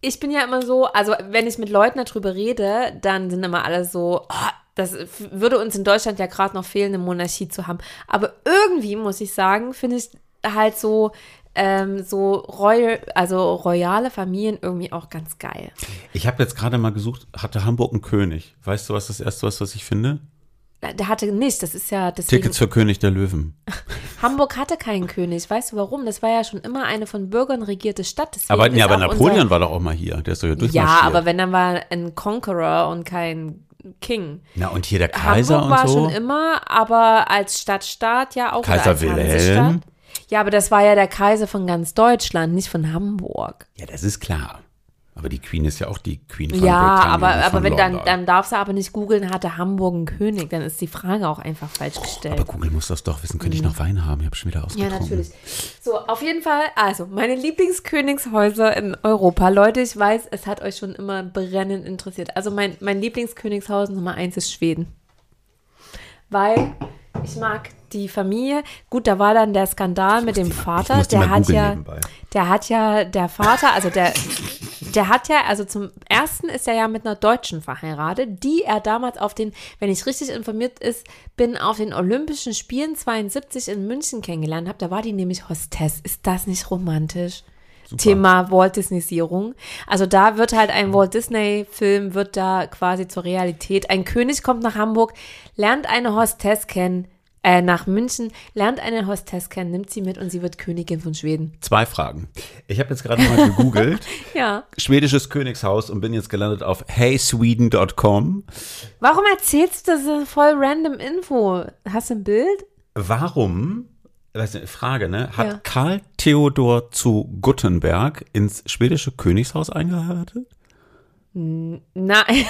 ich bin ja immer so, also wenn ich mit Leuten darüber rede, dann sind immer alle so, oh, das würde uns in Deutschland ja gerade noch fehlen, eine Monarchie zu haben. Aber irgendwie muss ich sagen, finde ich halt so, ähm, so royal, also royale Familien irgendwie auch ganz geil. Ich habe jetzt gerade mal gesucht, hatte Hamburg einen König? Weißt du, was das erste was, was ich finde? Der hatte nicht, das ist ja deswegen. Tickets für König der Löwen. Hamburg hatte keinen König. Weißt du warum? Das war ja schon immer eine von Bürgern regierte Stadt. Aber, ja, aber Napoleon war doch auch mal hier. Der ist doch hier Ja, durchmarschiert. aber wenn dann war ein Conqueror und kein King. Na, und hier der Kaiser Hamburg war und so. schon immer, aber als Stadtstaat ja auch. Kaiser Wilhelm. Ja, aber das war ja der Kaiser von ganz Deutschland, nicht von Hamburg. Ja, das ist klar. Aber die Queen ist ja auch die Queen von Ja, Britannien aber, und aber wenn dann, London. dann darfst du aber nicht googeln, hatte Hamburg einen König, dann ist die Frage auch einfach falsch gestellt. Aber Google muss das doch wissen. Könnte ich noch Wein haben? Ich habe schon wieder Ja, ausgetrunken. natürlich. So, auf jeden Fall, also meine Lieblingskönigshäuser in Europa. Leute, ich weiß, es hat euch schon immer brennend interessiert. Also mein, mein Lieblingskönigshaus Nummer eins ist Schweden. Weil ich mag die Familie. Gut, da war dann der Skandal mit dem Vater. Der hat ja, nebenbei. der hat ja, der Vater, also der, der hat ja, also zum ersten ist er ja mit einer Deutschen verheiratet, die er damals auf den, wenn ich richtig informiert ist, bin auf den Olympischen Spielen 72 in München kennengelernt habe. Da war die nämlich Hostess. Ist das nicht romantisch? Thema Walt Disneysierung. Also da wird halt ein Walt Disney Film wird da quasi zur Realität. Ein König kommt nach Hamburg, lernt eine Hostess kennen, äh, nach München, lernt eine Hostess kennen, nimmt sie mit und sie wird Königin von Schweden. Zwei Fragen. Ich habe jetzt gerade mal gegoogelt. Ja. Schwedisches Königshaus und bin jetzt gelandet auf heysweden.com. Warum erzählst du das? Voll random Info? Hast du ein Bild? Warum, Frage, ne, hat Ja. Karl Theodor zu Guttenberg ins schwedische Königshaus eingeheiratet? Nein.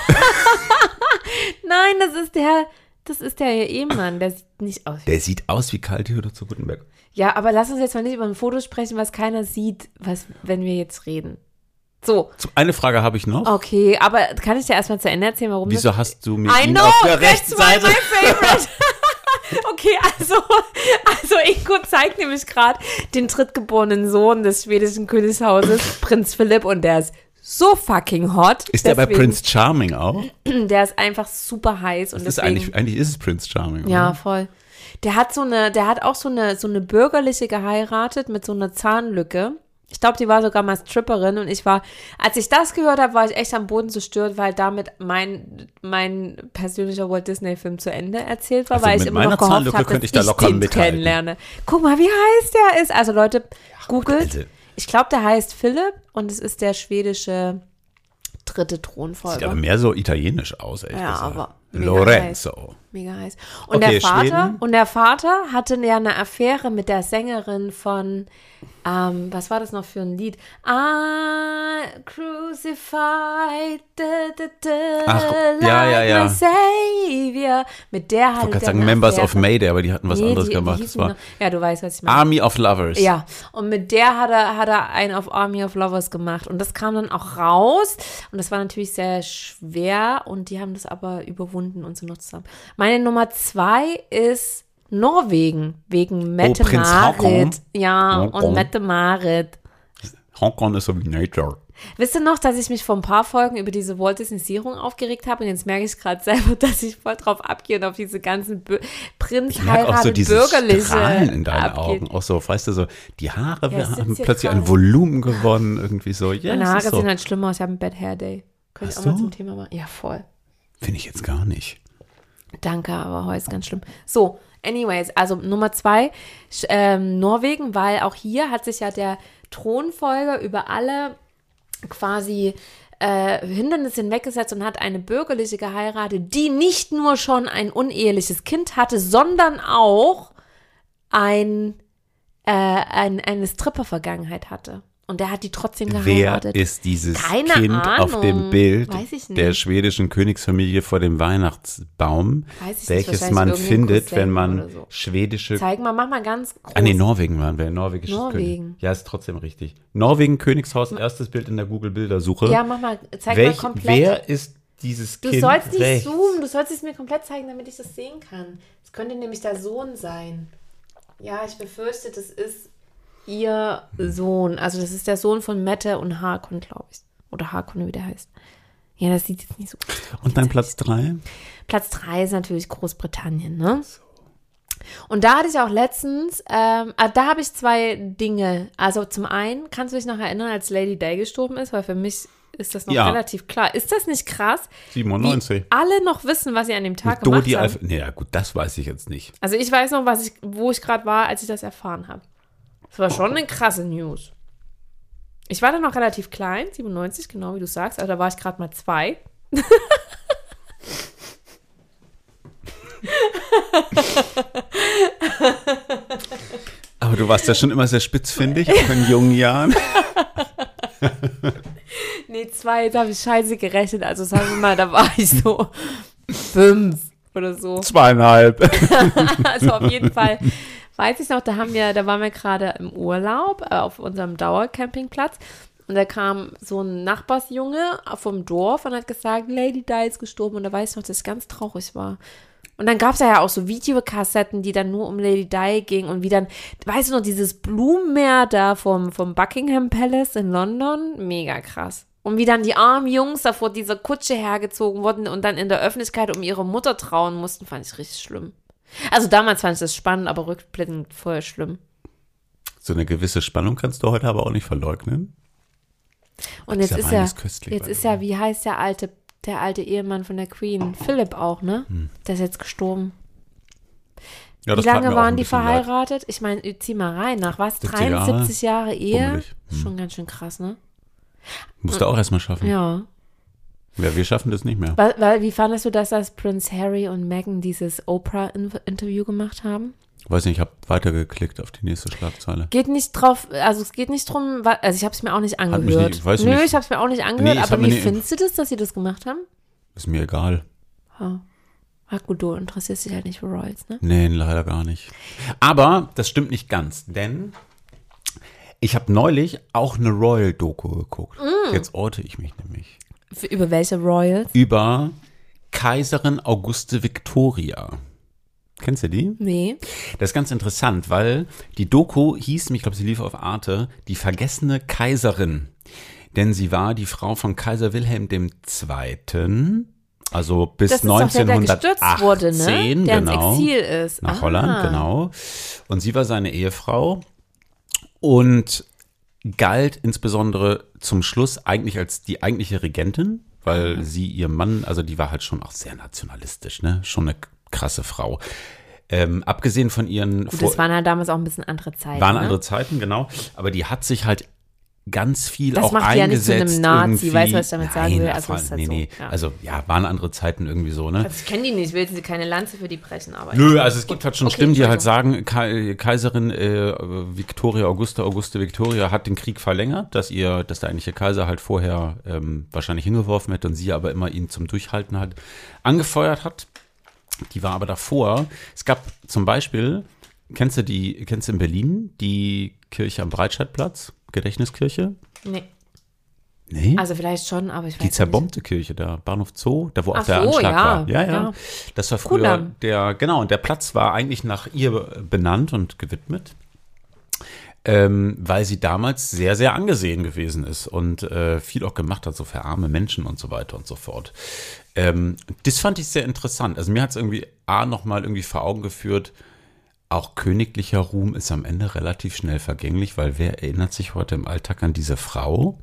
Nein, das ist der. Das ist der Ehemann, der sieht nicht aus. Der sieht aus wie Karl Theodor zu Gutenberg. Ja, aber lass uns jetzt mal nicht über ein Foto sprechen, was keiner sieht, was, wenn wir jetzt reden. So, Eine Frage habe ich noch. okay, aber kann ich dir erstmal zu Ende erzählen, warum Wieso das hast du mir I ihn know, auf der rechten my, Seite? okay, also, also Ingo zeigt nämlich gerade den drittgeborenen Sohn des schwedischen Königshauses, Prinz Philipp, und der ist so fucking hot. Ist der bei Prince Charming auch? Der ist einfach super heiß und Das ist deswegen. eigentlich, eigentlich ist es Prince Charming. Ja, Oder? voll. Der hat so eine, der hat auch so eine, so eine bürgerliche geheiratet mit so einer Zahnlücke. Ich glaube, die war sogar mal Stripperin und ich war, als ich das gehört habe, war ich echt am Boden zerstört, weil damit mein, mein persönlicher Walt Disney-Film zu Ende erzählt war, Also weil ich immer noch gehofft Zahnlücke habe, könnte dass ich da locker den mithalten. kennenlerne. Guck mal, wie heiß der ist. Also Leute, googelt. Ich glaube, der heißt Philipp und es ist der schwedische dritte Thronfolger. Sieht aber mehr so italienisch aus, ehrlich Ja, gesagt. aber Lorenzo. Mega heiß. Und Okay, der Vater, Schweden. und der Vater hatte ja eine Affäre mit der Sängerin von, ähm, was war das noch für ein Lied? Ah, crucified, da, da, da, Ach, ja, ja, ja. Savior. Mit der Ich hatte wollte gerade der sagen Members Affäre. of Mayday, aber die hatten was Nee, anderes die- gemacht. die ja, du weißt, was ich meine. Army of Lovers. Ja, und mit der hat er, hat er einen auf Army of Lovers gemacht. Und das kam dann auch raus. Und das war natürlich sehr schwer. Und die haben das aber überwunden und sind noch zusammen. Meine Nummer zwei ist Norwegen. Wegen Mette Oh, Prinz. Marit. Ja, Haakon. und Mette Marit. Hongkong ist so wie Nature. Wisst ihr noch, dass ich mich vor ein paar Folgen über diese Walt Disneyisierung aufgeregt habe? Und jetzt merke ich gerade selber, dass ich voll drauf abgehe und auf diese ganzen Bö Prinz auch so bürgerliche Strahlen in deinen abgeht. Augen. Auch so, weißt du, so, die Haare Ja, haben plötzlich ein Volumen gewonnen, irgendwie so. Ja, Meine Haare so. sehen halt schlimmer aus. Ich habe einen Bad Hair Day. Könnte ich auch mal du? zum Thema machen. Ja, voll. Finde ich jetzt gar nicht. Danke, aber heute ist ganz schlimm. So, anyways, also Nummer zwei, ähm, Norwegen, weil auch hier hat sich ja der Thronfolger über alle quasi äh, Hindernisse hinweggesetzt und hat eine bürgerliche geheiratet, die nicht nur schon ein uneheliches Kind hatte, sondern auch ein, äh, ein, eine Stripper-Vergangenheit hatte. Und der hat die trotzdem Wer geheiratet. ist dieses Keine Kind auf Ahnung. dem Bild Weiß ich nicht. der schwedischen Königsfamilie vor dem Weihnachtsbaum, Weiß ich welches man findet, Cousin wenn man so. schwedische Zeig mal, mach mal ganz groß. Ah, nee, Norwegen waren wir. Norwegisches Norwegen. König. Ja, ist trotzdem richtig. Norwegen, Königshaus, erstes Bild in der Google-Bildersuche. Ja, mach mal, zeig Welch, mal komplett. wer ist dieses Du Kind? sollst nicht rechts? zoomen, du sollst es mir komplett zeigen, damit ich das sehen kann. Es könnte nämlich der Sohn sein. Ja, ich befürchte, das ist ihr Sohn. Also das ist der Sohn von Mette und Harkon, glaube ich. Oder Harkon, wie der heißt. Ja, das sieht jetzt nicht so gut aus. Und dann Platz drei? Platz 3 ist natürlich Großbritannien, ne? Und da hatte ich auch letztens, ähm, ah, da habe ich zwei Dinge. Also zum einen, kannst du dich noch erinnern, als Lady Day gestorben ist? Weil für mich ist das noch Ja. relativ klar. Ist das nicht krass? 97. Wie alle noch wissen, was sie an dem Tag Mit Dodi gemacht haben. Alf nee, ja, gut, das weiß ich jetzt nicht. Also ich weiß noch, was ich, wo ich gerade war, als ich das erfahren habe. Das war schon eine krasse News. Ich war dann noch relativ klein, 97, genau wie du sagst. Also da war ich gerade mal zwei. Aber du warst ja schon immer sehr spitzfindig, auch in jungen Jahren. Nee, zwei, jetzt habe ich scheiße gerechnet. Also sagen wir mal, da war ich so fünf oder so. Zweieinhalb. Also auf jeden Fall weiß ich noch, da haben wir, da waren wir gerade im Urlaub äh, auf unserem Dauercampingplatz. Und da kam so ein Nachbarsjunge vom Dorf und hat gesagt, Lady Di ist gestorben. Und da weiß ich noch, dass ich ganz traurig war. Und dann gab es ja auch so Videokassetten, die dann nur um Lady Di gingen und wie dann, weißt du noch, dieses Blumenmeer da vom, vom Buckingham Palace in London, mega krass. Und wie dann die armen Jungs da vor dieser Kutsche hergezogen wurden und dann in der Öffentlichkeit um ihre Mutter trauen mussten, fand ich richtig schlimm. Also damals fand ich das spannend, aber rückblickend voll schlimm. So eine gewisse Spannung kannst du heute aber auch nicht verleugnen. Und jetzt ist ja, ist köstlich, jetzt ist ja, wie heißt der alte, der alte Ehemann von der Queen? Philipp auch, ne? Hm. Der ist jetzt gestorben. Ja, Wie lange waren die bisschen leid. verheiratet? Ich meine, zieh mal rein. Nach was? 70 Jahre? 73 Jahre Ehe? Bummelig. Hm. Schon ganz schön krass, ne? Musst du auch erstmal schaffen. Ja. Ja, wir schaffen das nicht mehr. Weil, weil, wie fandest du das, dass Prince Harry und Meghan dieses Oprah-Interview gemacht haben? Weiß nicht, ich habe weitergeklickt auf die nächste Schlagzeile. Geht nicht drauf, also es geht nicht drum, also ich habe es mir auch nicht angehört. nicht- weiß Nö, nicht. ich habe es mir auch nicht angehört, Nee, aber wie findest du das, dass sie das gemacht haben? Ist mir egal. Ja. Ah, gut, du interessierst dich halt nicht für Royals, ne? Nee, leider gar nicht. Aber das stimmt nicht ganz, denn ich habe neulich auch eine Royal-Doku geguckt. Mm. Jetzt orte ich mich nämlich. Für, über welche Royals? Über Kaiserin Auguste Victoria. Kennst du die? Nee. Das ist ganz interessant, weil die Doku hieß, ich glaube, sie lief auf Arte, die vergessene Kaiserin. Denn sie war die Frau von Kaiser Wilhelm II. Also bis Das ist doch der, der 1918, gestürzt wurde, ne? Der genau. ins Exil ist. Nach Ah. Holland, genau. Und sie war seine Ehefrau und galt insbesondere zum Schluss eigentlich als die eigentliche Regentin, weil sie ihr Mann, also die war halt schon auch sehr nationalistisch, ne? Schon eine krasse Frau. Ähm, abgesehen von ihren Gut, das waren ja damals auch ein bisschen andere Zeiten. waren ne? andere Zeiten, genau. Aber die hat sich halt ganz viel Das auch macht die ja nicht zu einem eingesetzt. Nazi, irgendwie. weißt du, was ich damit sagen Nein, will? Also, ist halt nee, so, nee. ja. Also ja, waren andere Zeiten irgendwie so, ne? Also ich kenne die nicht, ich will sie keine Lanze für die brechen, aber. Nö, also es gibt halt schon Okay, Stimmen, die halt sagen, Kai- Kaiserin äh, Victoria Augusta, Auguste Victoria hat den Krieg verlängert, dass ihr, dass der eigentliche Kaiser halt vorher ähm, wahrscheinlich hingeworfen hätte und sie aber immer ihn zum Durchhalten halt angefeuert hat. Die war aber davor. Es gab zum Beispiel, kennst du die, kennst du in Berlin die Kirche am Breitscheidplatz, Gedächtniskirche? Nee. Nee. Also vielleicht schon, aber ich weiß Die nicht. zerbombte Kirche da, Bahnhof Zoo, da wo auch Ach der so, Anschlag ja, war. Ja, ja, ja. Das war früher Kudamm. der, genau, und der Platz war eigentlich nach ihr benannt und gewidmet, ähm, weil sie damals sehr, sehr angesehen gewesen ist und äh, viel auch gemacht hat, so für arme Menschen und so weiter und so fort. Ähm, das fand ich sehr interessant. Also mir hat es irgendwie A nochmal irgendwie vor Augen geführt, auch königlicher Ruhm ist am Ende relativ schnell vergänglich, weil wer erinnert sich heute im Alltag an diese Frau?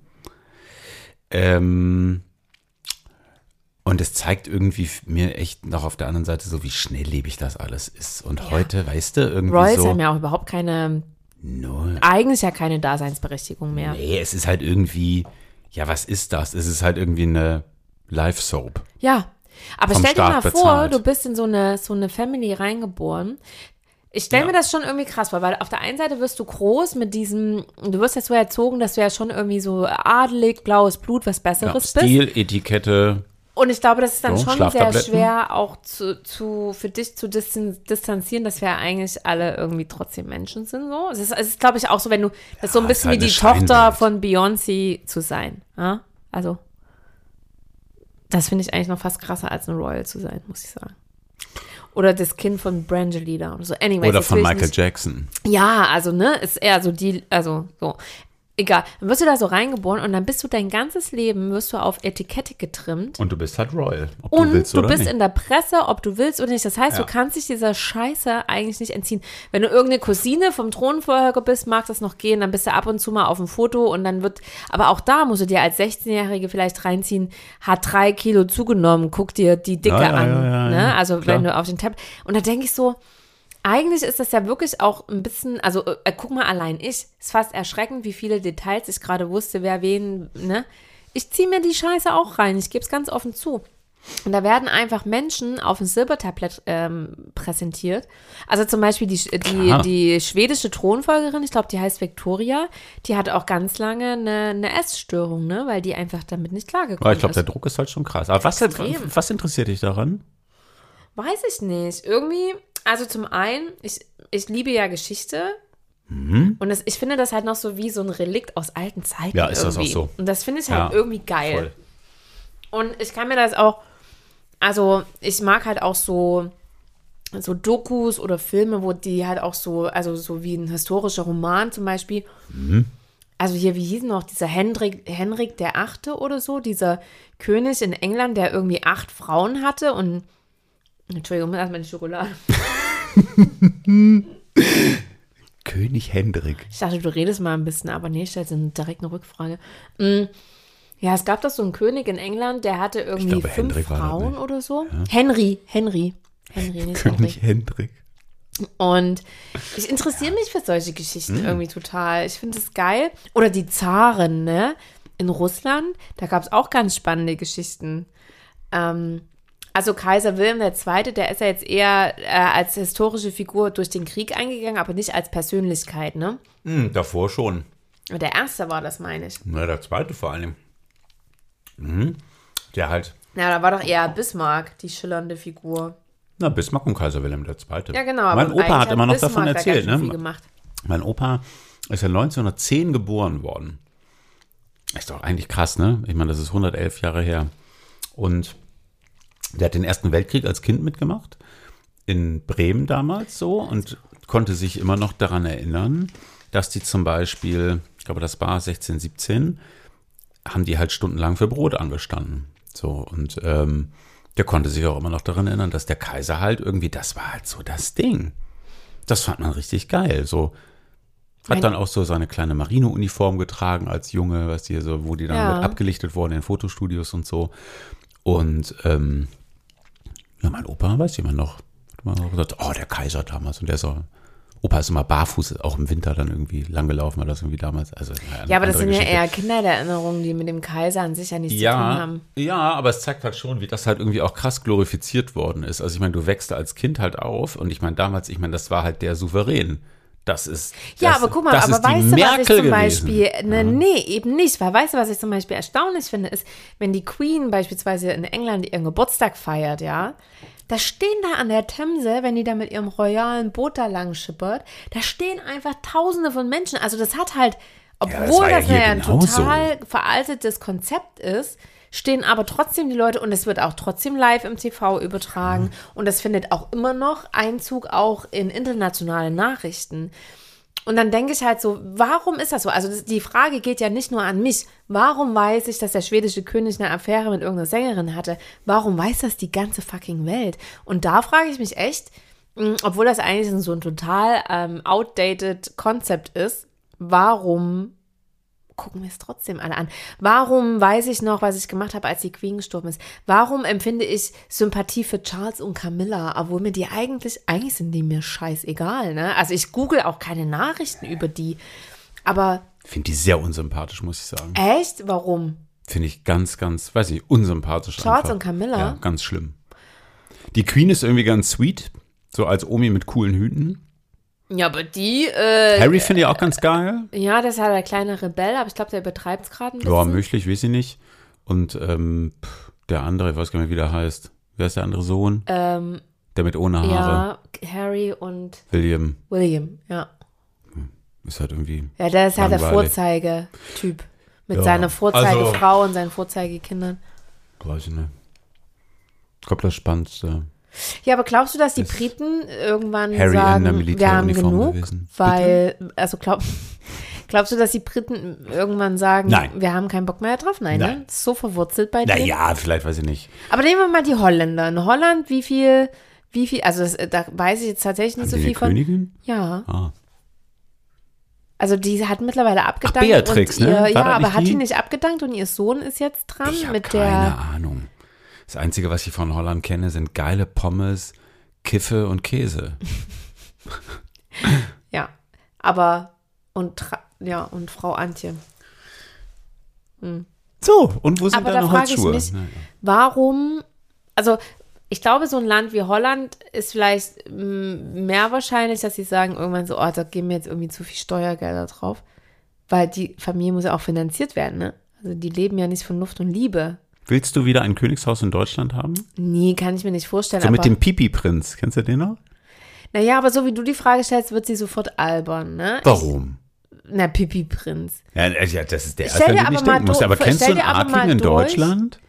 Ähm, und es zeigt irgendwie mir echt noch auf der anderen Seite so, wie schnelllebig das alles ist. Und heute, weißt du, irgendwie Royals so. haben ja auch überhaupt keine, Null. eigentlich ja keine Daseinsberechtigung mehr. Nee, es ist halt irgendwie, ja, was ist das? Es ist halt irgendwie eine Live-Soap. Ja. Aber stell dir mal Staat vor, bezahlt. du bist in so eine, so eine Family reingeboren. Ich stelle Ja. mir das schon irgendwie krass vor, weil auf der einen Seite wirst du groß mit diesem, du wirst ja so erzogen, dass du ja schon irgendwie so adelig, blaues Blut, was Ja, Besseres bist. Stil, Etikette. Und ich glaube, das ist dann So, schon sehr schwer, auch zu, zu, für dich zu distan distanzieren, dass wir ja eigentlich alle irgendwie trotzdem Menschen sind. So. Es ist, es ist glaube ich, auch so, wenn du, das ist so ein bisschen ist halt wie die eine Tochter Scheinwelt. von Beyoncé zu sein. Ja? Also, das finde ich eigentlich noch fast krasser als eine Royal zu sein, muss ich sagen. Oder das Kind von Brangelina oder so. Anyways, Oder von Michael Jackson. ja, also, ne, ist eher so die, also, so. Egal. Dann wirst du da so reingeboren und dann bist du dein ganzes Leben, wirst du auf Etikette getrimmt. Und du bist halt Royal. Und du willst du bist nicht. in der Presse, ob du willst oder nicht. Das heißt, Ja. du kannst dich dieser Scheiße eigentlich nicht entziehen. Wenn du irgendeine Cousine vom Thronfolger bist, mag das noch gehen, dann bist du ab und zu mal auf dem Foto und dann wird, aber auch da musst du dir als 16-Jährige vielleicht reinziehen, hat drei Kilo zugenommen, guck dir die Dicke Ja, ja, an. ne? Also klar. wenn du auf den Tab. Und da denke ich so, eigentlich ist das ja wirklich auch ein bisschen, also äh, guck mal allein ich, ist fast erschreckend, wie viele Details ich gerade wusste, wer wen, ne? Ich ziehe mir die Scheiße auch rein, ich gebe es ganz offen zu. Und da werden einfach Menschen auf dem Silbertablett ähm, präsentiert. Also zum Beispiel die, die, Klar. die schwedische Thronfolgerin, ich glaube, die heißt Victoria, die hat auch ganz lange eine, eine Essstörung, ne? Weil die einfach damit nicht klargekommen Ja, ich glaube, ist. der Druck ist halt schon krass. Aber was, was interessiert dich daran? Weiß ich nicht. Irgendwie, also zum einen, ich, ich liebe ja Geschichte. Mhm. Und das, ich finde das halt noch so wie so ein Relikt aus alten Zeiten. Ja, ist das irgendwie. auch so. Und das finde ich halt Ja, irgendwie geil. Voll. Und ich kann mir das auch, also ich mag halt auch so, so Dokus oder Filme, wo die halt auch so, also so wie ein historischer Roman zum Beispiel. Mhm. Also hier, wie hieß noch dieser Henrik, Henrik der Achte oder so, dieser König in England, der irgendwie acht Frauen hatte und Entschuldigung, erstmal die Schokolade. König Hendrik. Ich dachte, du redest mal ein bisschen, aber nee, stellt direkt eine Rückfrage. Mm, Ja, es gab doch so einen König in England, der hatte irgendwie glaube, fünf Hendrik Frauen oder so. Henry, Henry. Henry, nicht König. Hendrik. Und ich interessiere mich für solche Geschichten Hm. irgendwie total. Ich finde es geil. Oder die Zaren, ne? In Russland, da gab es auch ganz spannende Geschichten. Ähm, also Kaiser Wilhelm II., der ist ja jetzt eher äh, als historische Figur durch den Krieg eingegangen, aber nicht als Persönlichkeit, ne? Hm, davor schon. Der erste war das, meine ich. Na, der zweite vor allem. Mhm. Der halt, Ja, da war doch eher Bismarck, die schillernde Figur. Na, Bismarck und Kaiser Wilhelm II. Ja, genau. aber Mein Opa hat immer noch davon Bismarck da erzählt, viel ne? Gemacht. Mein Opa ist ja 1910 geboren worden. Ist doch eigentlich krass, ne? Ich meine, das ist 111 Jahre her. Und der hat den Ersten Weltkrieg als Kind mitgemacht. In Bremen damals so und konnte sich immer noch daran erinnern, dass die zum Beispiel, ich glaube, das war 16, 17, haben die halt stundenlang für Brot angestanden. So, und ähm, der konnte sich auch immer noch daran erinnern, dass der Kaiser halt irgendwie, das war halt so das Ding. Das fand man richtig geil. So, hat dann auch so seine kleine Marineuniform getragen als Junge, was die so, wo die dann Ja. abgelichtet wurden in Fotostudios und so. Und ähm, ja, mein Opa weiß jemand noch. Hat gesagt, oh, der Kaiser damals. Und der ist auch, Opa ist immer barfuß, auch im Winter dann irgendwie langgelaufen, war das irgendwie damals. Also, Ja, aber das sind ja Geschichte. eher Kindererinnerungen, die mit dem Kaiser an sich ja nichts zu tun Ja, haben. ja, aber es zeigt halt schon, wie das halt irgendwie auch krass glorifiziert worden ist. Also ich meine, du wächst als Kind halt auf und ich meine damals, ich meine, das war halt der Souverän. Das ist Ja, das, aber guck mal, das aber weißt du, was ich zum gewesen. Beispiel, ne, nee, eben nicht, weil weißt du, was ich zum Beispiel erstaunlich finde, ist, wenn die Queen beispielsweise in England ihren Geburtstag feiert, ja, da stehen da an der Themse, wenn die da mit ihrem royalen Boot da lang schippert, da stehen einfach tausende von Menschen. Also das hat halt, das obwohl ja das hier ja ein total veraltetes Konzept ist, stehen aber trotzdem die Leute und es wird auch trotzdem live im TV übertragen und das findet auch immer noch Einzug auch in internationale Nachrichten. Und dann denke ich halt so, warum ist das so? Also die Frage geht ja nicht nur an mich. Warum weiß ich, dass der schwedische König eine Affäre mit irgendeiner Sängerin hatte? Warum weiß das die ganze fucking Welt? Und da frage ich mich echt, mh, obwohl das eigentlich so ein total ähm, outdated Konzept ist, warum gucken wir es trotzdem alle an. Warum weiß ich noch, was ich gemacht habe, als die Queen gestorben ist? Warum empfinde ich Sympathie für Charles und Camilla, obwohl mir die eigentlich, eigentlich sind die mir scheißegal, ne? Also ich google auch keine Nachrichten über die. Aber finde die sehr unsympathisch, muss ich sagen. echt? Warum? Finde ich ganz, ganz, weiß ich, unsympathisch Charles einfach. und Camilla? Ja, ganz schlimm. Die Queen ist irgendwie ganz sweet, so als Omi mit coolen Hüten. Ja, aber die, äh, Harry finde ich auch ganz geil. ja, das ist halt der kleine Rebell, aber ich glaube, der übertreibt es gerade ein bisschen. Ja, möglich, weiß ich nicht. Und ähm, der andere, ich weiß gar nicht, wie der heißt. Wer ist der andere Sohn? ähm, Der mit ohne Haare. ja, Harry und William. William, ja. Ist halt irgendwie. Ja, der ist halt der. Vorzeigetyp. Mit Ja, seiner Vorzeigefrau also- und seinen Vorzeigekindern. Weiß ich nicht. Ich glaube, das Spannendste. Ja, aber glaubst du, dass die Briten irgendwann Harry sagen, wir haben genug? gewesen? Weil, also glaub, glaubst du, dass die Briten irgendwann sagen, Nein. wir haben keinen Bock mehr drauf? Nein, ne? Nein. Ist so verwurzelt bei denen. Naja, vielleicht weiß ich nicht. Aber nehmen wir mal die Holländer. In Holland, wie viel, wie viel, also das, da weiß ich jetzt tatsächlich nicht Haben so viel von. Königin? Ja. Ah. Also die hat mittlerweile abgedankt. Beatrix, und ne? ihr, War Ja, aber hat die? nicht abgedankt und ihr Sohn ist jetzt dran Ich habe mit keine der. Ahnung. Das Einzige, was ich von Holland kenne, sind geile Pommes, Kiffe und Käse. Ja. Aber und ja, und Frau Antje. So, und wo sind Aber da da noch frage ich Holzschuhe? mich, Naja. Warum, also ich glaube, so ein Land wie Holland ist vielleicht mm, mehr wahrscheinlich, dass sie sagen irgendwann so, oh, da geben wir jetzt irgendwie zu viel Steuergelder drauf. Weil die Familie muss ja auch finanziert werden, ne? Also die leben ja nicht von Luft und Liebe. Willst du wieder ein Königshaus in Deutschland haben? Nee, kann ich mir nicht vorstellen. So mit dem Pipi-Prinz. Kennst du den noch? naja, aber so wie du die Frage stellst, wird sie sofort albern, ne? Warum? Ich, na, Pipi-Prinz. Ja, ja, das ist der erste, den aber ich denken muss. do- Aber kennst du einen Arkin in durch. Deutschland?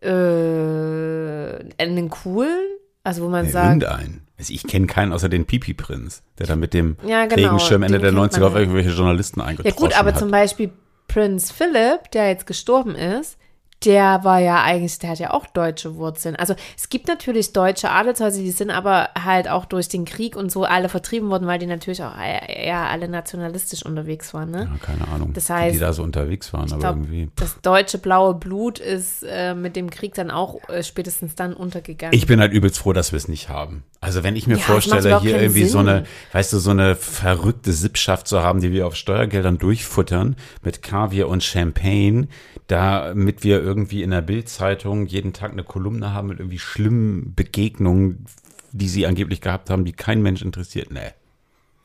Äh, einen coolen? Also wo man Ja, sagt, Irgendeinen. Also ich kenne keinen außer den Pipi-Prinz, der da mit dem Ja, genau, Regenschirm Ende der kennt man 90er auf ja. irgendwelche Journalisten Ja eingetroffen gut, aber hat. zum Beispiel Prinz Philip, der jetzt gestorben ist, der war ja eigentlich, der hat ja auch deutsche Wurzeln. Also es gibt natürlich deutsche Adelshäuser, die sind aber halt auch durch den Krieg und so alle vertrieben worden, weil die natürlich auch eher alle nationalistisch unterwegs waren. Ne? ja, keine Ahnung, Das heißt, die da so unterwegs waren, aber glaub, irgendwie. das deutsche blaue Blut ist äh, mit dem Krieg dann auch äh, spätestens dann untergegangen. Ich bin halt übelst froh, dass wir es nicht haben. Also wenn ich mir Ja, vorstelle, hier irgendwie so Sinn. eine, weißt du, so eine verrückte Sippschaft zu haben, die wir auf Steuergeldern durchfuttern mit Kaviar und Champagne, damit wir irgendwie in der Bildzeitung jeden Tag eine Kolumne haben mit irgendwie schlimmen Begegnungen, die sie angeblich gehabt haben, die kein Mensch interessiert. Nee,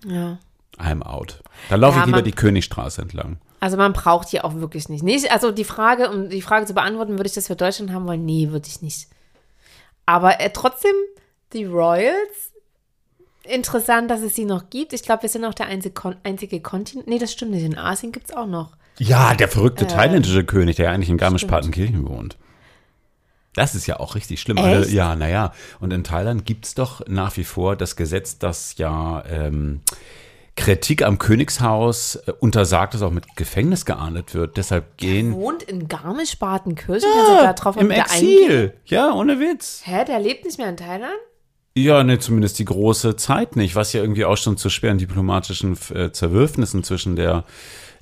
ja. I'm out. Da laufe Ja, ich lieber die Königstraße entlang. Also man braucht die auch wirklich nicht. nicht. Also die Frage, um die Frage zu beantworten, würde ich das für Deutschland haben wollen? Nee, würde ich nicht. Aber äh, trotzdem die Royals. Interessant, dass es sie noch gibt. Ich glaube, wir sind auch der einzige, Kon einzige Kontinent. Nee, das stimmt nicht. In Asien gibt es auch noch. Ja, der verrückte Äh, thailändische König, der ja eigentlich in. Garmisch-Partenkirchen wohnt. Das ist ja auch richtig schlimm. Alle, ja, naja. Und in Thailand gibt's doch nach wie vor das Gesetz, das ja ähm, Kritik am Königshaus äh, untersagt, dass auch mit Gefängnis geahndet wird. Deshalb gehen Wohnt in Garmisch-Partenkirchen? Du da drauf im eingehen? Exil. Ja, ohne Witz. Hä, der lebt nicht mehr in Thailand? Ja, ne, zumindest die große Zeit nicht, was ja irgendwie auch schon zu schweren diplomatischen äh, Zerwürfnissen zwischen der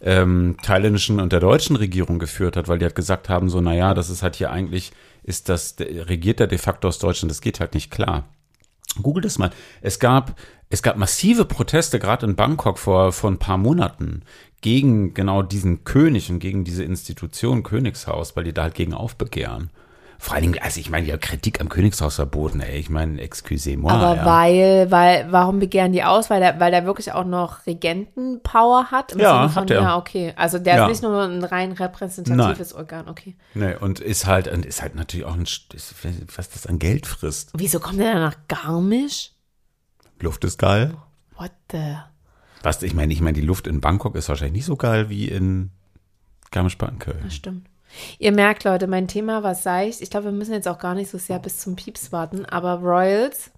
ähm, thailändischen und der deutschen Regierung geführt hat, weil die halt gesagt haben, so, naja, das ist halt hier eigentlich, ist das, der, regiert er de facto aus Deutschland, das geht halt nicht klar. Google das mal. Es gab, es gab massive Proteste, gerade in Bangkok vor, vor ein paar Monaten, gegen genau diesen König und gegen diese Institution Königshaus, weil die da halt gegen aufbegehren. Vor allen Dingen, also ich meine, ja, Kritik am Königshaus verboten, ey. Ich meine, excusez-moi. Aber ja. weil, weil, warum begehren die aus? Weil der, weil der wirklich auch noch Regentenpower hat? Im Ja, Sinne hat er. Ja, okay. Also der Ja. ist nicht nur ein rein repräsentatives Organ, okay. Nee, und ist halt, und ist halt natürlich auch ein, was das an Geld frisst. Wieso kommt der dann nach Garmisch? Luft ist geil. What the? Was, ich meine, ich meine, die Luft in Bangkok ist wahrscheinlich nicht so geil wie in Garmisch-Partenkirchen. Das stimmt. Ihr merkt, Leute, mein Thema war seicht. Ich glaube, wir müssen jetzt auch gar nicht so sehr bis zum Pieps warten, aber Royals.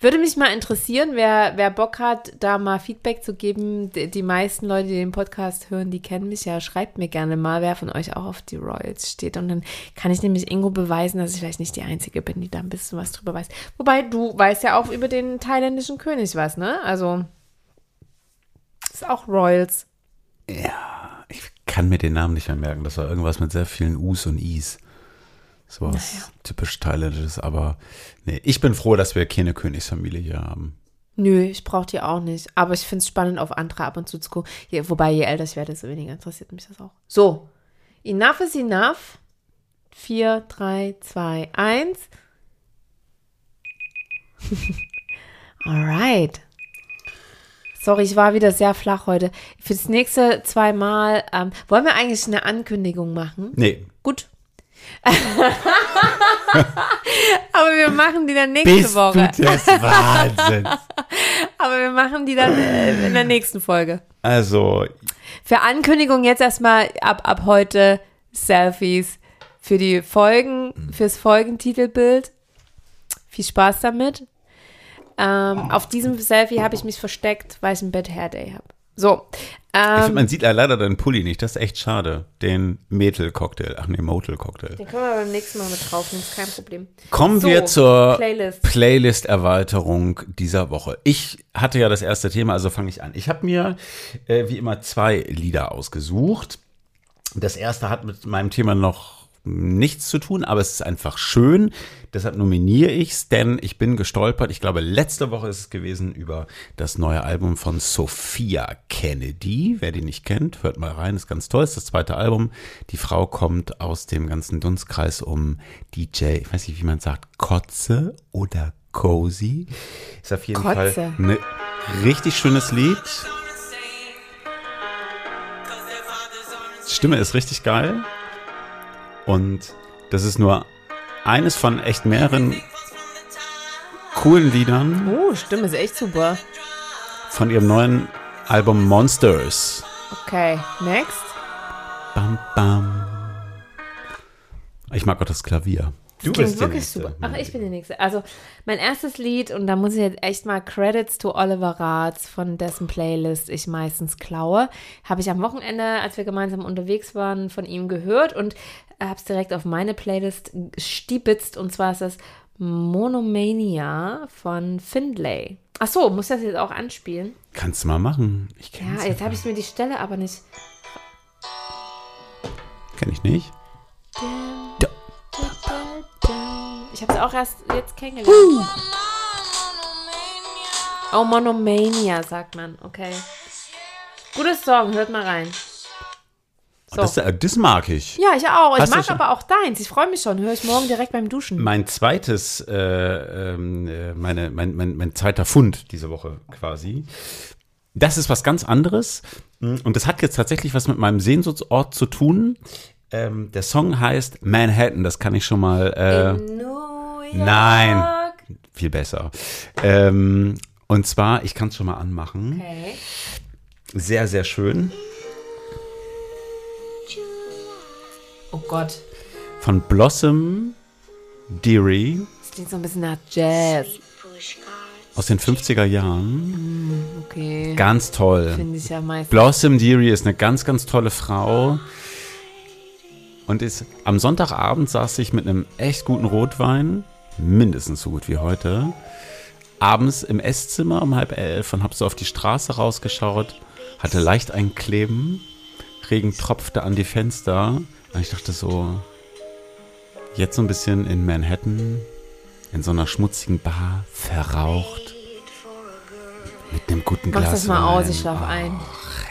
Würde mich mal interessieren, wer, wer Bock hat, da mal Feedback zu geben. Die, die meisten Leute, die den Podcast hören, die kennen mich ja. Schreibt mir gerne mal, wer von euch auch auf die Royals steht. Und dann kann ich nämlich Ingo beweisen, dass ich vielleicht nicht die Einzige bin, die da ein bisschen was drüber weiß. Wobei, du weißt ja auch über den thailändischen König was, ne? Also, ist auch Royals. Ich kann mir den Namen nicht mehr merken. Das war irgendwas mit sehr vielen Us und Is. So was typisch thailändisches, aber nee, ich bin froh, dass wir keine Königsfamilie hier haben. Nö, ich brauche die auch nicht. Aber ich finde es spannend, auf andere ab und zu zu gucken. Je, wobei, je älter ich werde, desto weniger interessiert mich das auch. So, enough is enough. 4, 3, 2, 1. Alright. Sorry, ich war wieder sehr flach heute. Für das nächste zweimal, ähm, wollen wir eigentlich eine Ankündigung machen? Nee, Gut. Aber wir machen die dann nächste Woche. des Wahnsinns? Aber wir machen die dann äh, in der nächsten Folge. Also, Für Ankündigung jetzt erstmal ab, ab heute Selfies für die Folgen, fürs Folgentitelbild. Viel Spaß damit. Ähm, auf diesem Selfie habe ich mich versteckt, weil ich ein Bad Hair Day habe. So. ich Ähm, man sieht leider deinen Pulli nicht. Das ist echt schade. Den Metal-Cocktail. Ach nee, Motel-Cocktail. den können wir beim nächsten Mal mit draufnehmen, ist kein Problem. Kommen So, wir zur Playlist. Playlist-Erweiterung dieser Woche. Ich hatte ja das erste Thema, also fange ich an. Ich habe mir äh, wie immer zwei Lieder ausgesucht. Das erste hat mit meinem Thema noch nichts zu tun, aber es ist einfach schön. Deshalb nominiere ich es, denn ich bin gestolpert. Ich glaube, letzte Woche ist es gewesen über das neue Album von Sophia Kennedy. Wer die nicht kennt, hört mal rein, ist ganz toll. Ist das zweite Album. Die Frau kommt aus dem ganzen Dunstkreis um DJ, ich weiß nicht, wie man sagt, Kotze oder Cozy. Ist auf jeden Kotze. Fall ein richtig schönes Lied. Stimme ist richtig geil. Und das ist nur eines von echt mehreren coolen Liedern Oh, Stimme ist echt super. von ihrem neuen Album Monsters. Okay, next. Bam, bam. Ich mag auch das Klavier. Du Klingt bist die wirklich Nächste. super. Ach, ich bin die Nächste. Also, mein erstes Lied, und da muss ich jetzt echt mal Credits to Oliver Ratz, von dessen Playlist ich meistens klaue, habe ich am Wochenende, als wir gemeinsam unterwegs waren, von ihm gehört und habe es direkt auf meine Playlist stibitzt. Und zwar ist das Monomania von Findlay. Ach so, muss das jetzt auch anspielen? Kannst du mal machen. Ich kenn's. Ja, jetzt habe ich mir die Stelle aber nicht. Kenn ich nicht. Ich habe es auch erst jetzt kennengelernt. Oh, Monomania, sagt man. Okay. Gutes Song, hört mal rein. So. Das, äh, das mag ich. ja, ich auch. Ich Hast du mag aber auch deins. Ich freue mich schon. Höre ich morgen direkt beim Duschen. Mein zweites, äh, ähm, äh, meine, mein, mein, mein zweiter Fund diese Woche quasi. Das ist was ganz anderes. Und das hat jetzt tatsächlich was mit meinem Sehnsuchtsort zu tun. Ähm, der Song heißt Manhattan, das kann ich schon mal. Äh, In New York. nein. viel besser. Ähm, und zwar, ich kann es schon mal anmachen. Okay. Sehr, sehr schön. Oh Gott. Von Blossom Deary Das klingt so ein bisschen nach Jazz. aus den 50er Jahren. Okay. Ganz toll. Finde ich ja meistens. Blossom Deary ist eine ganz, ganz tolle Frau. Und ist, am Sonntagabend saß ich mit einem echt guten Rotwein, mindestens so gut wie heute, abends im Esszimmer um halb elf und hab so auf die Straße rausgeschaut, hatte leicht ein Kleben, Regen tropfte an die Fenster. Und ich dachte so, jetzt so ein bisschen in Manhattan, in so einer schmutzigen Bar, verraucht, mit einem guten Mach Glas das mal aus, ich schlaf ein.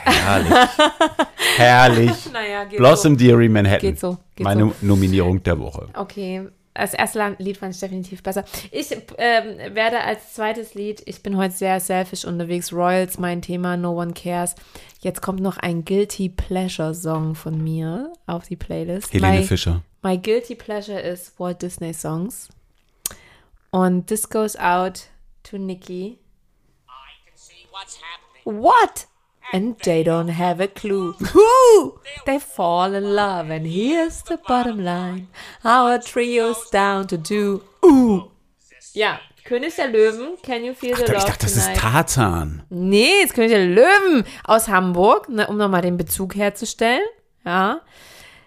Herrlich. Herrlich. Naja, Blossom Deary Manhattan. Geht so, geht Meine so. Nominierung der Woche. Okay, das erste Land- Lied fand ich definitiv besser. Ich ähm, werde als zweites Lied, ich bin heute sehr selfish unterwegs, Royals, mein Thema, No One Cares. Jetzt kommt noch ein Guilty Pleasure Song von mir auf die Playlist. Helene my, Fischer. My Guilty Pleasure ist Walt Disney Songs. Und this goes out to Nikki. What? And they don't have a clue. Who? They fall in love, and here's the bottom line. Our trio's down to do. Ooh. Ja, König der Löwen. Can you feel the Ich love dachte, das ist? Tarzan. Nee, ist König der Löwen aus Hamburg, ne, um nochmal den Bezug herzustellen. Ja.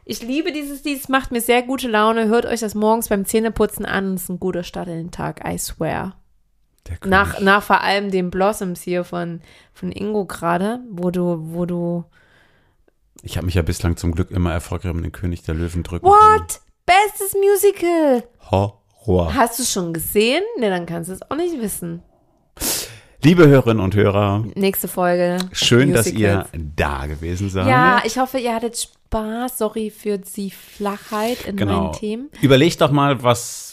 Ich liebe dieses Lied, es macht mir sehr gute Laune. Hört euch das morgens beim Zähneputzen an. Es ist ein guter Start in den Tag, I swear. Nach, nach vor allem den Blossoms hier von, von Ingo gerade, wo du, wo du. Ich habe mich ja bislang zum Glück immer erfolgreich um den König der Löwen drücken What? Bestes Musical! Horror. Hast du schon gesehen? Ne, dann kannst du es auch nicht wissen. Liebe Hörerinnen und Hörer, Nächste Folge. schön, dass ihr da gewesen seid. Ja, ich hoffe, ihr hattet Spaß. Sorry für die Flachheit in genau. meinen Themen. Überlegt doch mal, was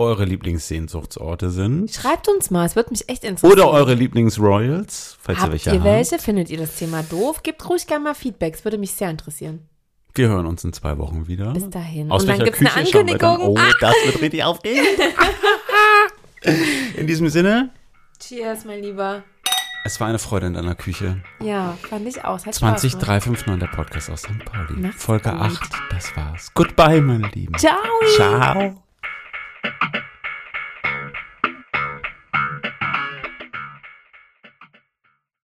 eure Lieblingssehnsuchtsorte sind. Schreibt uns mal, es würde mich echt interessieren. Oder eure Lieblingsroyals, falls ihr Habt welche ihr habt. welche? Findet ihr das Thema doof? Gebt ruhig gerne mal Feedback, es würde mich sehr interessieren. Wir hören uns in zwei Wochen wieder. Bis dahin. Aus Und dann gibt es eine? Ankündigung. Oh, das wird richtig aufregend. In diesem Sinne, Cheers, mein Lieber. es war eine Freude in deiner Küche. Ja, fand ich auch. Es Hat Spaß 20 gemacht. 359, der Podcast aus St. Pauli. Macht's Folge gut. 8, das war's. Goodbye, meine Lieben. Ciao. Ciao. you